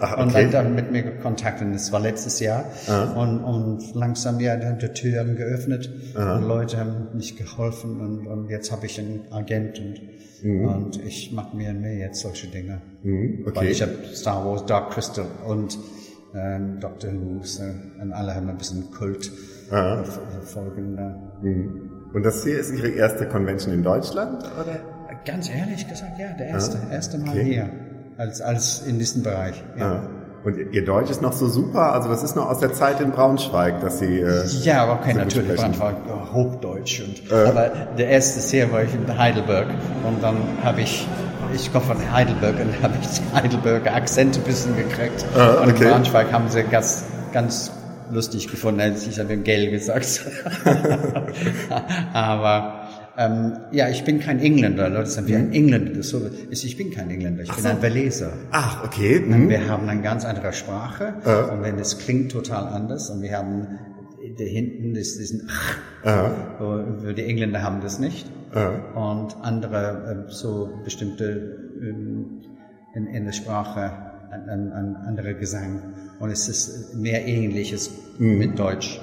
ach, okay. Und hat dann mit mir Kontakt. Und das war letztes Jahr. Äh. Und, und langsam, ja, die Türen geöffnet. Und Leute haben mich geholfen. Und, und jetzt habe ich einen Agent. Und, mhm. und ich mache mir mehr jetzt solche Dinge. Mhm, okay. Weil ich habe Star Wars, Dark Crystal und ähm, Doctor Who, so, und alle haben ein bisschen Kult Aha. folgen. Mhm. Und das hier ist Ihre erste Convention in Deutschland, oder? Ganz ehrlich gesagt, ja, der erste, ah, erste Mal okay. hier, als, als in diesem Bereich. Ja. Ah. Und Ihr Deutsch ist noch so super, also das ist noch aus der Zeit in Braunschweig, dass Sie. Äh, ja, okay, so natürlich Braunschweig, Hochdeutsch. Und, äh. Aber der erste Jahr war ich in Heidelberg und dann habe ich ich komme von Heidelberg und habe ich den Heidelberger Akzent ein bisschen gekriegt. Ah, okay. Und in Braunschweig haben sie ganz, ganz lustig gefunden, als ich habe Gel gesagt. Aber ähm, ja, ich bin kein Engländer. Leute sagen, wie ein Engländer. Das so ist, ich bin kein Engländer, ich Ach bin so. ein Waleser. Ach, okay. Mhm. Wir haben eine ganz andere Sprache äh. und wenn es klingt total anders und wir haben da hinten ist diesen uh die Engländer haben das nicht uh und andere äh, so bestimmte ähm, in, in der Sprache ein, ein, ein anderer Gesang und es ist mehr Ähnliches mhm. mit Deutsch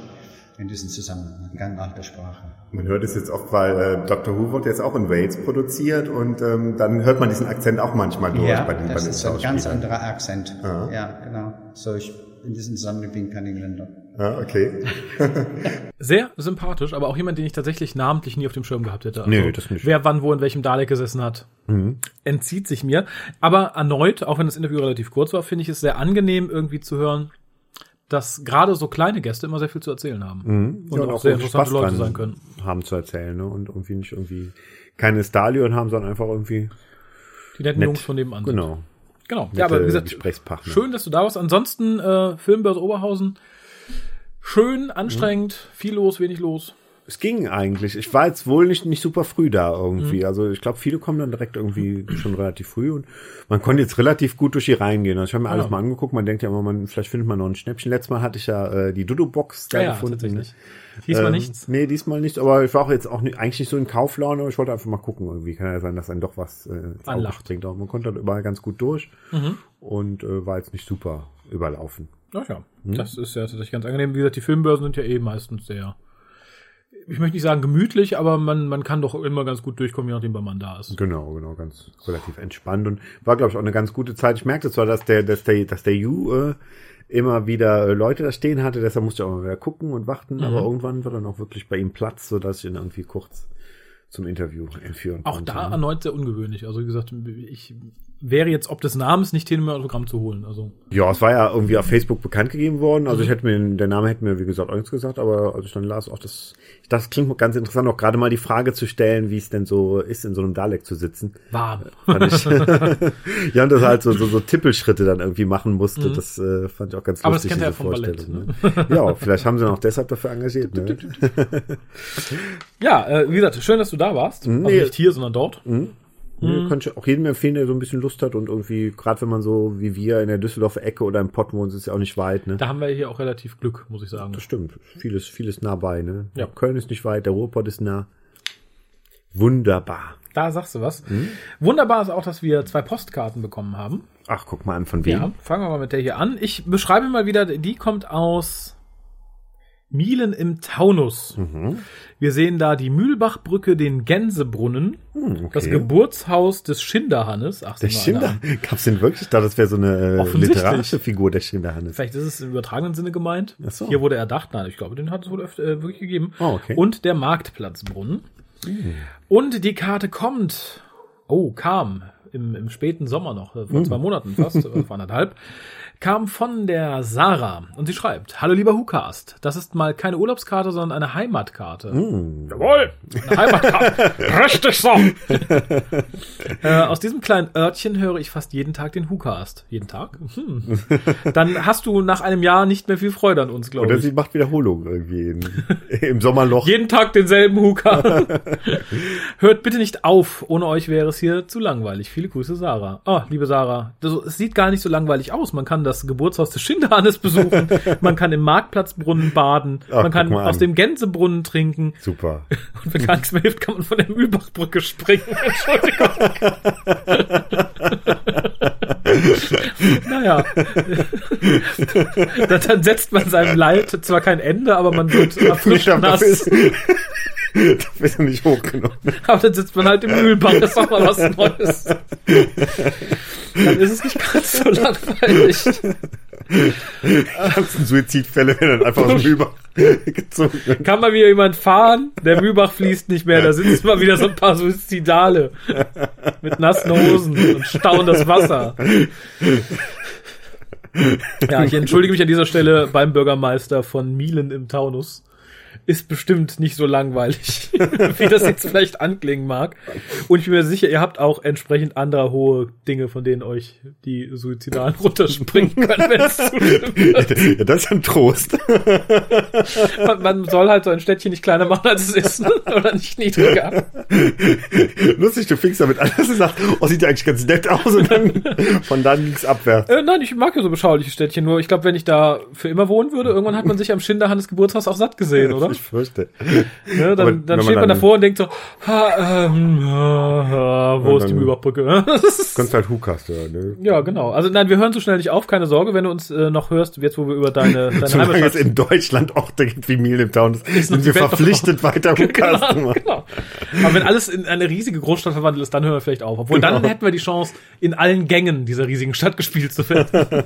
in diesem Zusammenhang, ganz alte Sprache. Man hört es jetzt oft, weil äh, Dr. Who wird jetzt auch in Wales produziert und ähm, dann hört man diesen Akzent auch manchmal durch ja, bei den das bei den ist ein ganz anderer Akzent. Ja, ja genau. So ich in diesem Zusammenhang bin kein Engländer. Ja, okay. Sehr sympathisch, aber auch jemand, den ich tatsächlich namentlich nie auf dem Schirm gehabt hätte. Also, Nee, das nicht. Wer wann wo in welchem Dalek gesessen hat, entzieht sich mir. Aber erneut, auch wenn das Interview relativ kurz war, finde ich es sehr angenehm irgendwie zu hören, dass gerade so kleine Gäste immer sehr viel zu erzählen haben. Und Ja, auch, sehr interessante Leute dran sein können. Haben zu erzählen, ne? Und irgendwie nicht irgendwie keine Stadion haben, sondern einfach irgendwie. Die netten Nett. Jungs von nebenan. Genau. Genau. Ja, aber wie Nette gesagt, schön, dass du da warst. Ansonsten äh, Filmbörse Oberhausen. Schön, anstrengend, viel los, wenig los. Es ging eigentlich. Ich war jetzt wohl nicht, nicht super früh da irgendwie. Mhm. Also ich glaube, viele kommen dann direkt irgendwie schon relativ früh und man konnte jetzt relativ gut durch die Reihen gehen. Also ich habe mir alles Ja. mal angeguckt. Man denkt ja immer, man, vielleicht findet man noch ein Schnäppchen. Letztes Mal hatte ich ja äh, die Dudu-Box da Ja, ja, gefunden. tatsächlich. Diesmal Ähm, nichts. Nee, diesmal nicht. Aber ich war auch jetzt auch nicht, eigentlich nicht so in Kauflaune. aber Ich wollte einfach mal gucken irgendwie. Kann ja sein, dass einen doch was äh, Anlacht. Aber man konnte dann überall ganz gut durch Mhm. und äh, war jetzt nicht super überlaufen. Ach ja, Hm? das ist ja tatsächlich ganz angenehm. Wie gesagt, die Filmbörsen sind ja eh meistens sehr, ich möchte nicht sagen gemütlich, aber man, man kann doch immer ganz gut durchkommen, je nachdem, wann man da ist. Genau, genau, ganz relativ entspannt und war, glaube ich, auch eine ganz gute Zeit. Ich merkte zwar, dass der, dass der, dass der Ju äh, immer wieder äh, Leute da stehen hatte, deshalb musste ich auch mal wieder gucken und warten, Mhm. aber irgendwann war dann auch wirklich bei ihm Platz, so dass ich ihn irgendwie kurz zum Interview entführen Auch konnte. da erneut sehr ungewöhnlich. Also wie gesagt, ich wäre jetzt ob des Namens nicht hin, ein Autogramm zu holen. Also Ja, es war ja irgendwie auf Facebook bekannt gegeben worden. Mhm. Also ich hätte mir, der Name hätte mir, wie gesagt, auch nichts gesagt, aber als ich dann las, auch das, ich dachte, das klingt ganz interessant, auch gerade mal die Frage zu stellen, wie es denn so ist, in so einem Dalek zu sitzen. warm. Fand ich. ja, und dass er halt so, so, so Tippelschritte dann irgendwie machen musste, das äh, fand ich auch ganz Mhm. Aber das lustig, kennt er ja diese vom Ballett, Vorstellung. Ne? ja, vielleicht haben sie ihn auch deshalb dafür engagiert. Ne? Ja, äh, wie gesagt, schön, dass du da warst. Nee. Also nicht hier, sondern dort. Mhm. Nee, Könnte ich auch jedem empfehlen, der so ein bisschen Lust hat und irgendwie, gerade wenn man so wie wir in der Düsseldorfer Ecke oder im Pott wohnt, ist es ja auch nicht weit. Ne? Da haben wir hier auch relativ Glück, muss ich sagen. Das stimmt. Vieles, vieles nah bei. Ne? Ja. Köln ist nicht weit, der Ruhrpott ist nah. Wunderbar. Da sagst du was. Mhm. Wunderbar ist auch, dass wir zwei Postkarten bekommen haben. Ach, guck mal an, von wem. Ja, fangen wir mal mit der hier an. Ich beschreibe mal wieder, die kommt aus Mielen im Taunus. Mhm. Wir sehen da die Mühlbachbrücke, den Gänsebrunnen, Hm, okay. das Geburtshaus des Schinderhannes. Ach, der Schinder, gab's den wirklich da? Das wäre so eine äh, literarische Figur, der Schinderhannes. Vielleicht ist es im übertragenen Sinne gemeint. Ach so. Hier wurde erdacht. Nein, ich glaube, den hat es wohl öfter, äh, wirklich gegeben. Oh, okay. Und der Marktplatzbrunnen. Und die Karte kommt. Oh, kam. Im, im späten Sommer noch, äh, vor Hm. zwei Monaten fast, äh, vor anderthalb, kam von der Sarah und sie schreibt, Hallo lieber Hukast, das ist mal keine Urlaubskarte, sondern eine Heimatkarte. Hm. Jawohl, eine Heimatkarte. Richtig so. äh, aus diesem kleinen Örtchen höre ich fast jeden Tag den Hukast. Jeden Tag? Hm. Dann hast du nach einem Jahr nicht mehr viel Freude an uns, glaube Oder ich. sie macht Wiederholung irgendwie in, im Sommerloch. Jeden Tag denselben Huka. Hört bitte nicht auf. Ohne euch wäre es hier zu langweilig. Viele Grüße, Sarah. Oh, liebe Sarah. Das, es sieht gar nicht so langweilig aus. Man kann das Geburtshaus des Schinderhannes besuchen. Man kann im Marktplatzbrunnen baden. Ach, man kann aus dem Gänsebrunnen trinken. Super. Und wenn gar nichts mehr hilft, kann man von der Mühlbachbrücke springen. Entschuldigung. naja. dann, dann setzt man seinem Leid zwar kein Ende, aber man wird erfrischt Dafür nass. ist, dafür ist er nicht hoch genug. Aber dann sitzt man halt im Mühlbach, das ist doch mal was Neues. Dann ist es nicht ganz so langweilig. Ganzen Suizidfälle werden einfach aus dem Über gezogen. Kann mal wieder jemand fahren? Der Mühlbach fließt nicht mehr, da sitzen mal wieder so ein paar Suizidale mit nassen Hosen und stauen das Wasser. Ja, ich entschuldige mich an dieser Stelle beim Bürgermeister von Mielen im Taunus. Ist bestimmt nicht so langweilig, wie das jetzt vielleicht anklingen mag. Und ich bin mir sicher, ihr habt auch entsprechend anderer hohe Dinge, von denen euch die Suizidalen runterspringen können, wenn es zu. Ja, das ist ein Trost. Man, man soll halt so ein Städtchen nicht kleiner machen, als es ist. Oder nicht niedriger. Lustig, du fingst damit an, dass du sagst, oh, sieht ja eigentlich ganz nett aus und dann von dann ging's abwärts. Äh, nein, ich mag ja so beschauliche Städtchen. Nur ich glaube, wenn ich da für immer wohnen würde, irgendwann hat man sich am Schinderhannes Geburtshaus auch satt gesehen, oder? Ich fürchte. Ne, dann dann steht man dann- davor und denkt so, ha, ähm, ha, wo ist die dann- Mühlbachbrücke? Ist- Kannst halt Hukas hören, ne? ja, genau. Also nein, wir hören so schnell nicht auf, keine Sorge, wenn du uns äh, noch hörst, jetzt wo wir über deine, deine Solange es Heimatstadt in Deutschland doch, da geht wie Mehl im Town. noch Sind die wir verpflichtet, weiter Hookast zu genau, machen. genau. Aber wenn alles in eine riesige Großstadt verwandelt ist, dann hören wir vielleicht auf. Obwohl dann Genau. hätten wir die Chance, in allen Gängen dieser riesigen Stadt gespielt zu werden.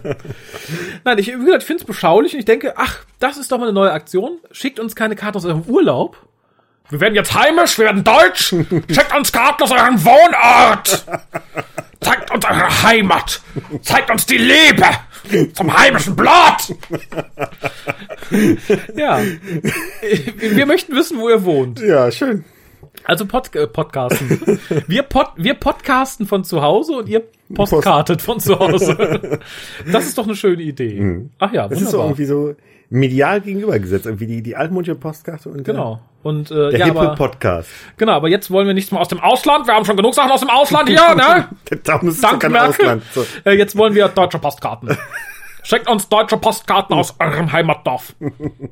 Nein, ich, wie gesagt, finde es beschaulich und ich denke, ach, das ist doch mal eine neue Aktion. Schickt uns keine Karte aus eurem Urlaub. Wir werden jetzt heimisch, wir werden deutsch. Schickt uns Karten aus eurem Wohnort. Zeigt uns eure Heimat. Zeigt uns die Liebe zum heimischen Blut. ja. Wir möchten wissen, wo ihr wohnt. Ja, schön. Also Pod äh, Podcasten. Wir, pod wir podcasten von zu Hause und ihr postkartet von zu Hause. Das ist doch eine schöne Idee. Ach ja, Mhm. Das ist so wunderbar. irgendwie so medial gegenübergesetzt. Irgendwie die, die altmodische Postkarte und Genau. Und äh, der, ja, hippe aber, Podcast. genau, aber jetzt wollen wir nichts mehr aus dem Ausland. Wir haben schon genug Sachen aus dem Ausland hier, ne? Da muss es doch Danke, kein Merkel. Ausland. So. Äh, jetzt wollen wir deutsche Postkarten. Schickt uns deutsche Postkarten aus eurem Heimatdorf.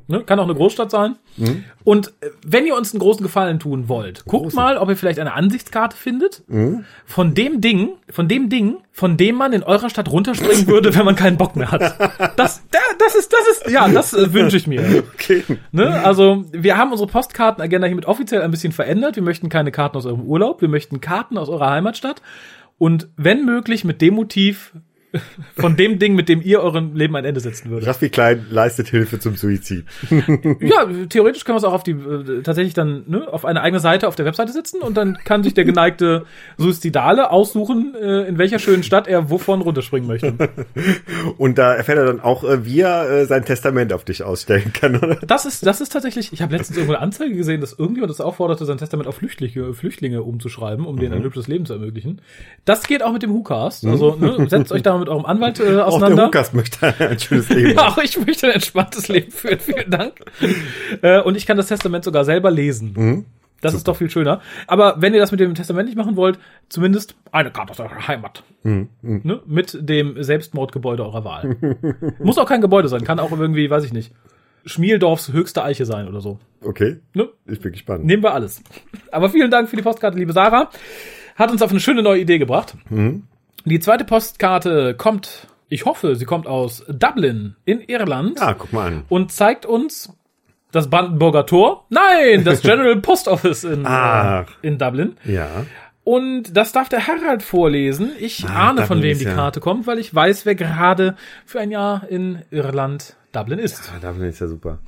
Ne? Kann auch eine Großstadt sein. Mhm. Und äh, wenn ihr uns einen großen Gefallen tun wollt, guckt mal, ob ihr vielleicht eine Ansichtskarte findet Mhm. von dem Ding, von dem Ding, von dem man in eurer Stadt runterspringen würde, wenn man keinen Bock mehr hat. Das, da- das ist, das ist, ja, das äh, wünsche ich mir. Okay. Ne? Also, wir haben unsere Postkartenagenda hiermit offiziell ein bisschen verändert. Wir möchten keine Karten aus eurem Urlaub, wir möchten Karten aus eurer Heimatstadt. Und wenn möglich mit dem Motiv von dem Ding, mit dem ihr eurem Leben ein Ende setzen würdet. Raffi Klein leistet Hilfe zum Suizid. Ja, theoretisch können wir es auch auf die äh, tatsächlich dann ne, auf eine eigene Seite auf der Webseite setzen und dann kann sich der geneigte Suizidale aussuchen, äh, in welcher schönen Stadt er wovon runterspringen möchte. Und da erfährt er dann auch, äh, wie er äh, sein Testament auf dich ausstellen kann, oder? Das ist, das ist tatsächlich, ich habe letztens irgendwo eine Anzeige gesehen, dass irgendjemand das aufforderte, sein Testament auf Flüchtlinge, Flüchtlinge umzuschreiben, um denen ein hübsches Leben zu ermöglichen. Das geht auch mit dem WhoCast. Also ne, setzt euch da mal mit eurem Anwalt äh, Auch der auseinander. Lukas möchte ein schönes Leben. Ja, auch ich möchte ein entspanntes Leben führen. Vielen Dank. Äh, und ich kann das Testament sogar selber lesen. Das ist doch viel schöner. Aber wenn ihr das mit dem Testament nicht machen wollt, zumindest eine Karte aus eurer Heimat. Ne? Mit dem Selbstmordgebäude eurer Wahl. Muss auch kein Gebäude sein, kann auch irgendwie, weiß ich nicht, Schmieldorfs höchste Eiche sein oder so. Okay, Ne? ich bin gespannt. Nehmen wir alles. Aber vielen Dank für die Postkarte, liebe Sarah. Hat uns auf eine schöne neue Idee gebracht. Die zweite Postkarte kommt, ich hoffe, sie kommt aus Dublin in Irland Ah, guck mal an. und zeigt uns das Brandenburger Tor. Nein, das General Post Office in, äh, in Dublin. Ja. Und das darf der Harald vorlesen. Ich Ah, ahne, von Dublin wem ist die ja- Karte kommt, weil ich weiß, wer gerade für ein Jahr in Irland Dublin ist. Ah, Dublin ist ja super.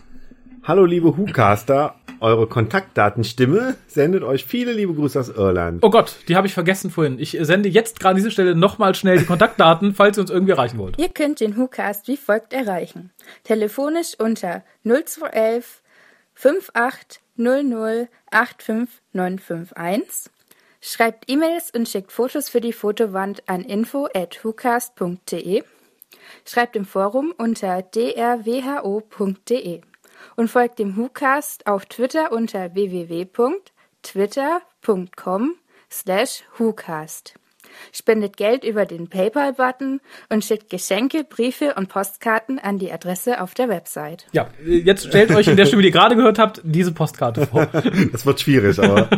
Hallo, liebe WhoCaster. Eure Kontaktdatenstimme sendet euch viele liebe Grüße aus Irland. Oh Gott, die habe ich vergessen vorhin. Ich sende jetzt gerade an dieser Stelle nochmal schnell die Kontaktdaten, falls ihr uns irgendwie erreichen wollt. Ihr könnt den WhoCast wie folgt erreichen. Telefonisch unter 0211 5800 85951. Schreibt E-Mails und schickt Fotos für die Fotowand an info at whocast.de. Schreibt im Forum unter drwho.de und folgt dem WhoCast auf Twitter unter www.twitter.com slash WhoCast. Spendet Geld über den PayPal-Button und schickt Geschenke, Briefe und Postkarten an die Adresse auf der Website. Ja, jetzt stellt euch in der Stimme, die ihr gerade gehört habt, diese Postkarte vor. Das wird schwierig, aber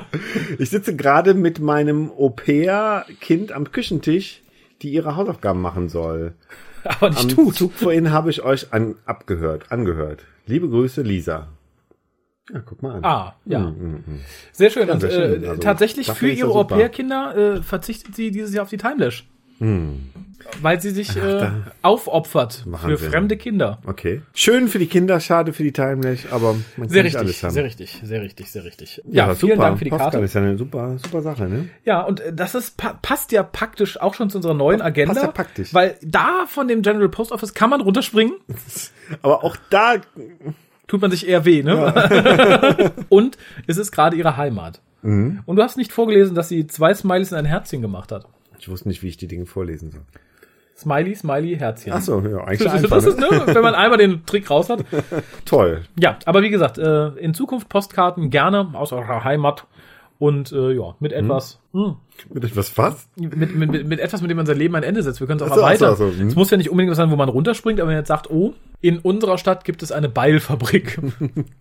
ich sitze gerade mit meinem Au-pair-Kind am Küchentisch, die ihre Hausaufgaben machen soll. Aber Am nicht tut. Zug vorhin habe ich euch an, abgehört, angehört. Liebe Grüße, Lisa. Ja, guck mal an. Ah, ja. Sehr schön. und sehr schön. äh, Also, tatsächlich für ihre er. Au-pair-Kinder äh, verzichtet sie dieses Jahr auf die Timelash. Weil sie sich äh, da- aufopfert für Wahnsinn. fremde Kinder. Okay. Schön für die Kinder, schade für die Timelash, aber man kann Sehr nicht richtig, alles haben. sehr richtig, sehr richtig, sehr richtig. Ja, Ja, vielen super. Dank für die Postkarte Karte. ist ja eine super, super Sache, ne? Ja, und äh, das ist pa passt ja praktisch auch schon zu unserer neuen Agenda. passt ja praktisch. Weil da von dem General Post Office kann man runterspringen, Aber auch da, tut man sich eher weh, ne? und es ist gerade ihre Heimat. Mhm. Und du hast nicht vorgelesen, dass sie zwei Smileys in ein Herzchen gemacht hat. Ich wusste nicht, wie ich die Dinge vorlesen soll. Smiley, Smiley, Herzchen. Ach so, ja, eigentlich Das, einfach, das ist, ne? ne, wenn man einmal den Trick raus hat. Toll. Ja, aber wie gesagt, äh, in Zukunft Postkarten gerne aus eurer Heimat und äh, ja, mit etwas, hm, Mit etwas was? mit, mit, mit, mit etwas, mit dem man sein Leben ein Ende setzt. Wir können es auch so, so, erweitern. ach so, hm. Es muss ja nicht unbedingt was sein, wo man runterspringt, aber wenn man jetzt sagt, oh, in unserer Stadt gibt es eine Beilfabrik.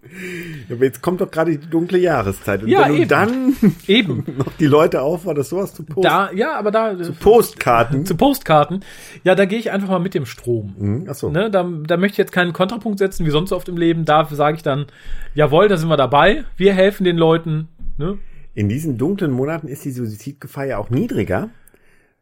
Aber jetzt kommt doch gerade die dunkle Jahreszeit. Und Ja, wenn du eben. dann Eben. noch die Leute aufforderst, sowas zu posten. Da, ja, aber da. Postkarten. Zu Postkarten. Ja, da gehe ich einfach mal mit dem Strom. Hm, Ach so. Ne, da, da möchte ich jetzt keinen Kontrapunkt setzen, wie sonst so oft im Leben. Da sage ich dann, jawohl, da sind wir dabei. Wir helfen den Leuten. Ne? In diesen dunklen Monaten ist die Suizidgefahr ja auch niedriger.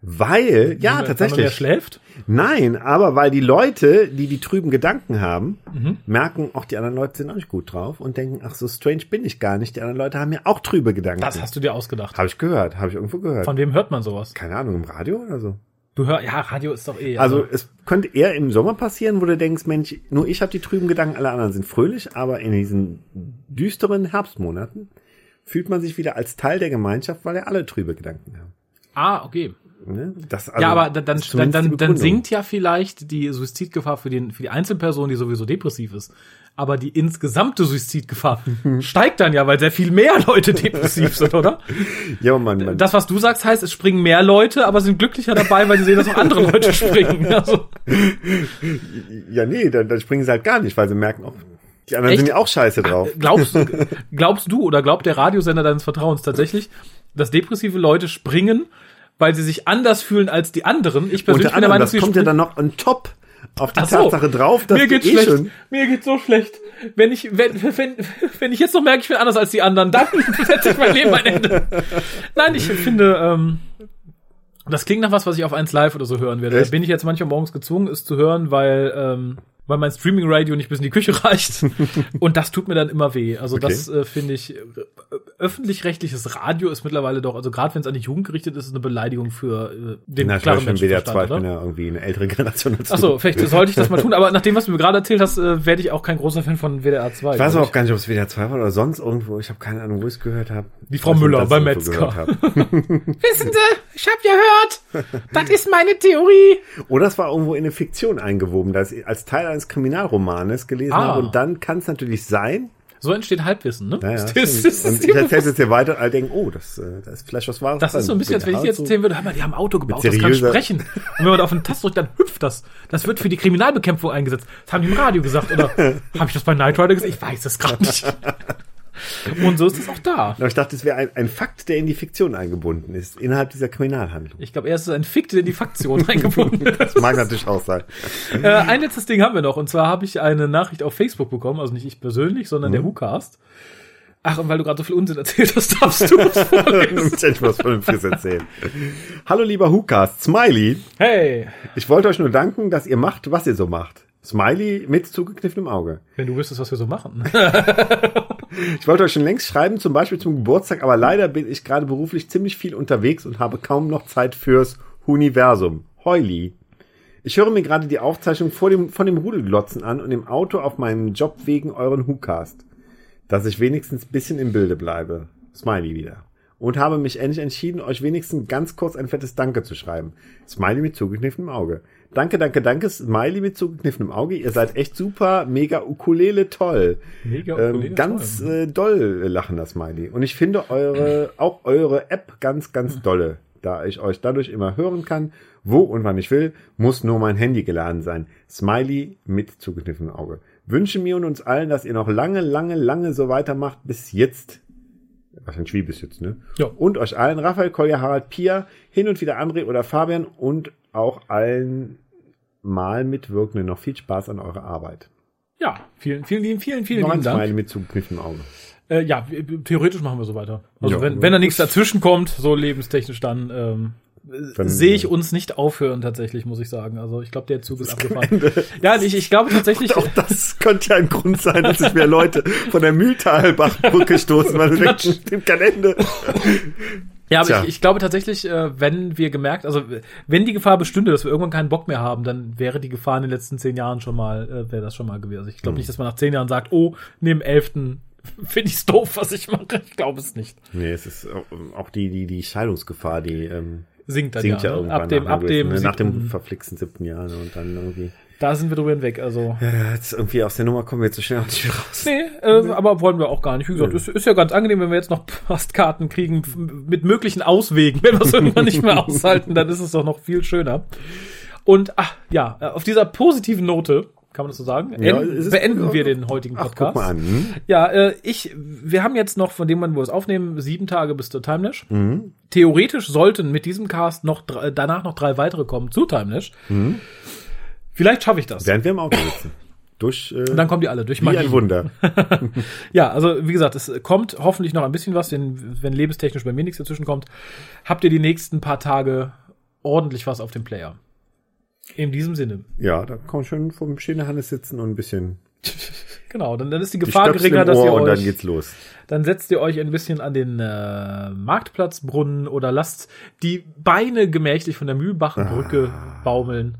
Weil, ja, man tatsächlich. mehr schläft. Nein, aber weil die Leute, die die trüben Gedanken haben, Mhm. merken, auch die anderen Leute sind auch nicht gut drauf und denken, ach, so strange bin ich gar nicht. Die anderen Leute haben ja auch trübe Gedanken. Das hast du dir ausgedacht. Habe ich gehört, habe ich irgendwo gehört. Von wem hört man sowas? Keine Ahnung, im Radio oder so. Du hör, ja, Radio ist doch eh. Also es könnte eher im Sommer passieren, wo du denkst, Mensch, nur ich habe die trüben Gedanken, alle anderen sind fröhlich, aber in diesen düsteren Herbstmonaten fühlt man sich wieder als Teil der Gemeinschaft, weil ja alle trübe Gedanken haben. ah, okay. Ne? Das, also, ja, aber dann, dann, dann, dann, sinkt ja vielleicht die Suizidgefahr für, den, für die Einzelperson, die sowieso depressiv ist. Aber die insgesamte Suizidgefahr steigt dann ja, weil sehr viel mehr Leute depressiv sind, oder? Ja, aber man, man, Das, was du sagst, heißt, es springen mehr Leute, aber sind glücklicher dabei, weil sie sehen, dass auch andere Leute springen. Also, ja, nee, dann, dann springen sie halt gar nicht, weil sie merken, auch, die anderen Echt? sind ja auch scheiße drauf. glaubst, glaubst du oder glaubt der Radiosender deines Vertrauens tatsächlich, dass depressive Leute springen, weil sie sich anders fühlen als die anderen? Ich persönlich Unter bin der anderem, Meinung, das kommt ja dann noch on top auf die so. Tatsache drauf, dass mir geht's eh schlecht. schon Mir geht's so schlecht. Wenn ich, wenn, wenn, wenn ich jetzt noch merke, ich bin anders als die anderen, dann setze ich mein Leben ein Ende. Nein, ich finde, ähm, das klingt nach was, was ich auf 1 Live oder so hören werde. Da Echt? bin ich jetzt manchmal morgens gezwungen, es zu hören, weil, ähm, weil mein Streaming-Radio nicht bis in die Küche reicht. Und das tut mir dann immer weh. Also Okay. das äh, finde ich, äh, öffentlich-rechtliches Radio ist mittlerweile doch, also gerade wenn es an die Jugend gerichtet ist, eine Beleidigung für äh, den Na, ich klaren weiß schon, WDR 2, Menschenverstand, ich bin ja irgendwie eine ältere Generation als Ach du. so, vielleicht sollte ich das mal tun, aber nach dem, was du mir gerade erzählt hast, äh, werde ich auch kein großer Fan von WDR 2. Ich weiß auch gar nicht, ob es WDR 2 war oder sonst irgendwo. Ich habe keine Ahnung, wo ich es gehört habe. Die Frau Müller beim Metzger. Wissen Sie, ich habe gehört, das ist meine Theorie. Oder es war irgendwo in eine Fiktion eingewoben, das ich als Teil eines Kriminalromanes gelesen Ah. habe. Und dann kann es natürlich sein, So entsteht Halbwissen, ne? Ja, ja, Das und ich erzähle es jetzt hier weiter und alle denken, oh, das, äh, das ist vielleicht was Wahres. Das ist so ein bisschen, als wenn ich dir jetzt erzählen würde, hör mal, die haben ein Auto gebaut, das kann sprechen. Und wenn man da auf den Tast drückt, dann hüpft das. Das wird für die Kriminalbekämpfung eingesetzt. Das haben die im Radio gesagt. Oder habe ich das bei Knight Rider gesagt? Ich weiß es gerade nicht. Und so ist es auch da. Aber ich dachte, es wäre ein, ein Fakt, der in die Fiktion eingebunden ist, innerhalb dieser Kriminalhandlung. Ich glaube, er ist ein Fick, der in die Faktion reingebunden ist. Das mag natürlich auch sein. Äh, ein letztes Ding haben wir noch. Und zwar habe ich eine Nachricht auf Facebook bekommen. Also nicht ich persönlich, sondern der WhoCast. Ach, und weil du gerade so viel Unsinn erzählt hast, darfst du es vorlesen. Endlich was Vernünftiges erzählen. Hallo lieber Hukas, Smiley. Hey, Ich wollte euch nur danken, dass ihr macht, was ihr so macht. Smiley mit zugekniffenem Auge. wenn du wüsstest, was wir so machen. Ich wollte euch schon längst schreiben, zum Beispiel zum Geburtstag, aber leider bin ich gerade beruflich ziemlich viel unterwegs und habe kaum noch Zeit fürs Universum. Heuli. Ich höre mir gerade die Aufzeichnung vor dem, von dem Rudelglotzen an und im Auto auf meinem Job wegen euren Whocast. Dass ich wenigstens ein bisschen im Bilde bleibe. Smiley wieder. Und habe mich endlich entschieden, euch wenigstens ganz kurz ein fettes Danke zu schreiben. Smiley mit zugekniffenem Auge. Danke, danke, danke, Smiley mit zugekniffenem Auge. Ihr seid echt super, mega Ukulele toll. Mega Ukulele ähm, ganz äh, doll lachen das Smiley. Und ich finde eure, auch eure App ganz, ganz dolle. Da ich euch dadurch immer hören kann, wo und wann ich will, muss nur mein Handy geladen sein. Smiley mit zugekniffenem Auge. Wünsche mir und uns allen, dass ihr noch lange, lange, lange so weitermacht bis jetzt. Wahrscheinlich wie bis jetzt, ne? Ja. Und euch allen, Raphael, Kolja, Harald, Pia, hin und wieder André oder Fabian und auch allen mal Mitwirkenden noch viel Spaß an eurer Arbeit. Ja, vielen, vielen, vielen, vielen, vielen Dank. Smiley mit zugekniffenem Auge. Äh, ja, theoretisch machen wir so weiter. Also Ja. wenn, wenn da nichts dazwischen kommt, so lebenstechnisch, dann ähm, sehe ich uns nicht aufhören tatsächlich, muss ich sagen. Also ich glaube, der Zug ist abgefahren. Ja, ich, ich glaube tatsächlich. Auch das könnte ja ein Grund sein, dass sich mehr Leute von der Mühltalbachbrücke stoßen, weil stimmt kein Ende. Ja, aber ich, ich glaube tatsächlich, äh, wenn wir gemerkt, also wenn die Gefahr bestünde, dass wir irgendwann keinen Bock mehr haben, dann wäre die Gefahr in den letzten zehn Jahren schon mal, äh, wäre das schon mal gewesen. Also Ich glaube Hm. nicht, dass man nach zehn Jahren sagt, oh, neben elften finde ich's doof, was ich mache. Ich glaube es nicht. Nee, es ist auch- auch die, die, die Scheidungsgefahr, die ähm, Sinkt dann sinkt ja, ja, ne? irgendwann ab dem, nach, ab dem, nach dem verflixten siebten Jahr ne, und dann irgendwie. Da sind wir drüber hinweg. Also Ja, jetzt irgendwie aus der Nummer kommen wir jetzt so schnell auch nicht raus. Nee, äh, aber wollen wir auch gar nicht. Wie gesagt, ist, ist ja ganz angenehm, wenn wir jetzt noch Postkarten kriegen mit möglichen Auswegen. Wenn wir es irgendwann nicht mehr aushalten, dann ist es doch noch viel schöner. Und ach ja, äh, auf dieser positiven Note Kann man das so sagen? Ja, ist- beenden wir den heutigen Ach, Podcast. guck mal an. Hm? Ja, äh, ich, wir haben jetzt noch, von dem Moment, wo wir es aufnehmen, sieben Tage bis zur Timelash. Mhm. Theoretisch sollten mit diesem Cast noch drei, danach noch drei weitere kommen zu Timelash. Mhm. Vielleicht schaffe ich das. Während wir im Auto sitzen. Durch, äh, Und dann kommen die alle durch wie Magie. ein Wunder. Ja, also wie gesagt, es kommt hoffentlich noch ein bisschen was, wenn, wenn lebenstechnisch bei mir nichts dazwischen kommt. Habt ihr die nächsten paar Tage ordentlich was auf dem Player. In diesem Sinne. Ja, da kann man schön vom stehenden Hannes sitzen und ein bisschen Genau, dann, dann ist die die Gefahr Stöpsel geringer, dass ihr und dann euch, geht's los. dann setzt ihr euch ein bisschen an den äh, Marktplatzbrunnen oder lasst die Beine gemächlich von der Mühlbachenbrücke baumeln.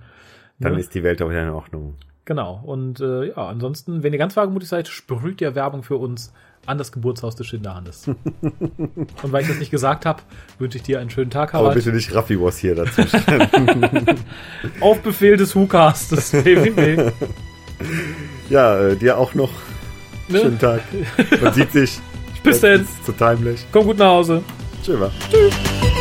Dann Ne? ist die Welt auch wieder in Ordnung. Genau. Und äh, ja, ansonsten, wenn ihr ganz wagemutig seid, sprüht ihr Werbung für uns an das Geburtshaus des Schinderhannes. Und weil ich das nicht gesagt habe, wünsche ich dir einen schönen Tag, Aber Harald. bitte nicht Raffi was hier dazwischen. Auf Befehl des WhoCast, des www. ja, äh, dir auch noch Ne? schönen Tag. Man sieht sich. Bis dann. Zu Timelash. Komm gut nach Hause. Tschüss.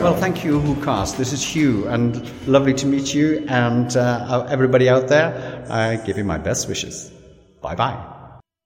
Well, thank you, WhoCast. This is Hugh, and lovely to meet you. And uh, everybody out there, I give you my best wishes. Bye bye.